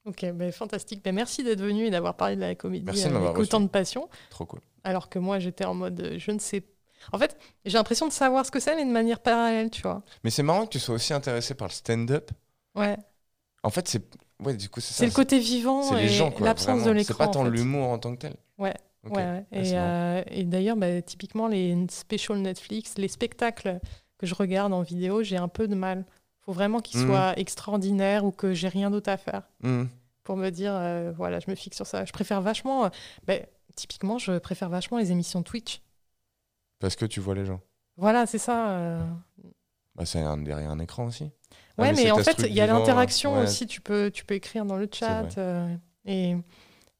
Ok, ben, fantastique. Ben, merci d'être venu et d'avoir parlé de la comédie Merci de avec autant de passion. Trop cool. Alors que moi, j'étais en mode, euh, je ne sais. En fait, j'ai l'impression de savoir ce que c'est, mais de manière parallèle, tu vois. Mais c'est marrant que tu sois aussi intéressé par le stand-up. Ouais. En fait, c'est. Ouais, du coup, c'est ça. C'est le côté vivant c'est et les gens, quoi. l'absence de l'écran. C'est pas en tant fait. l'humour en tant que tel. Ouais. Ouais, c'est Et, euh, et d'ailleurs, bah, typiquement, les specials Netflix, les spectacles que je regarde en vidéo, j'ai un peu de mal. faut vraiment qu'ils Mhm. soient extraordinaires ou que j'ai rien d'autre à faire Hmm. pour me dire, euh, voilà, je me fixe sur ça. Je préfère vachement, euh, bah, typiquement, je préfère vachement les émissions Twitch. Parce que tu vois les gens. Voilà, c'est ça. Bah, c'est un- derrière un écran aussi. Ouais, ah, mais, en fait, il y a l'interaction aussi. Tu peux, tu peux écrire dans le chat euh, et,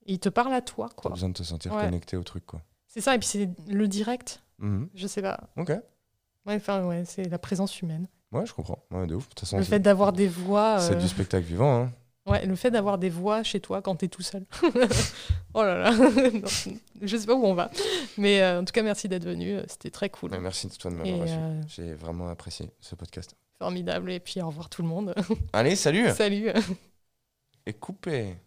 il te parle à toi. Tu as besoin de te sentir connecté au truc. quoi. C'est ça, et puis c'est le direct. Mhm. Je sais pas. Ok. Enfin, ouais, c'est la présence humaine. Ouais, je comprends. Ouais, de ouf. De toute façon, le fait d'avoir des voix. C'est euh, du spectacle vivant. Hein. Ouais, le fait d'avoir des voix chez toi quand t'es tout seul. oh là là, je sais pas où on va. Mais euh, en tout cas, merci d'être venu. C'était très cool. Merci de toi de m'avoir reçu. J'ai vraiment apprécié ce podcast. Formidable. Et puis, au revoir tout le monde. Allez, salut. Salut. Et coupé.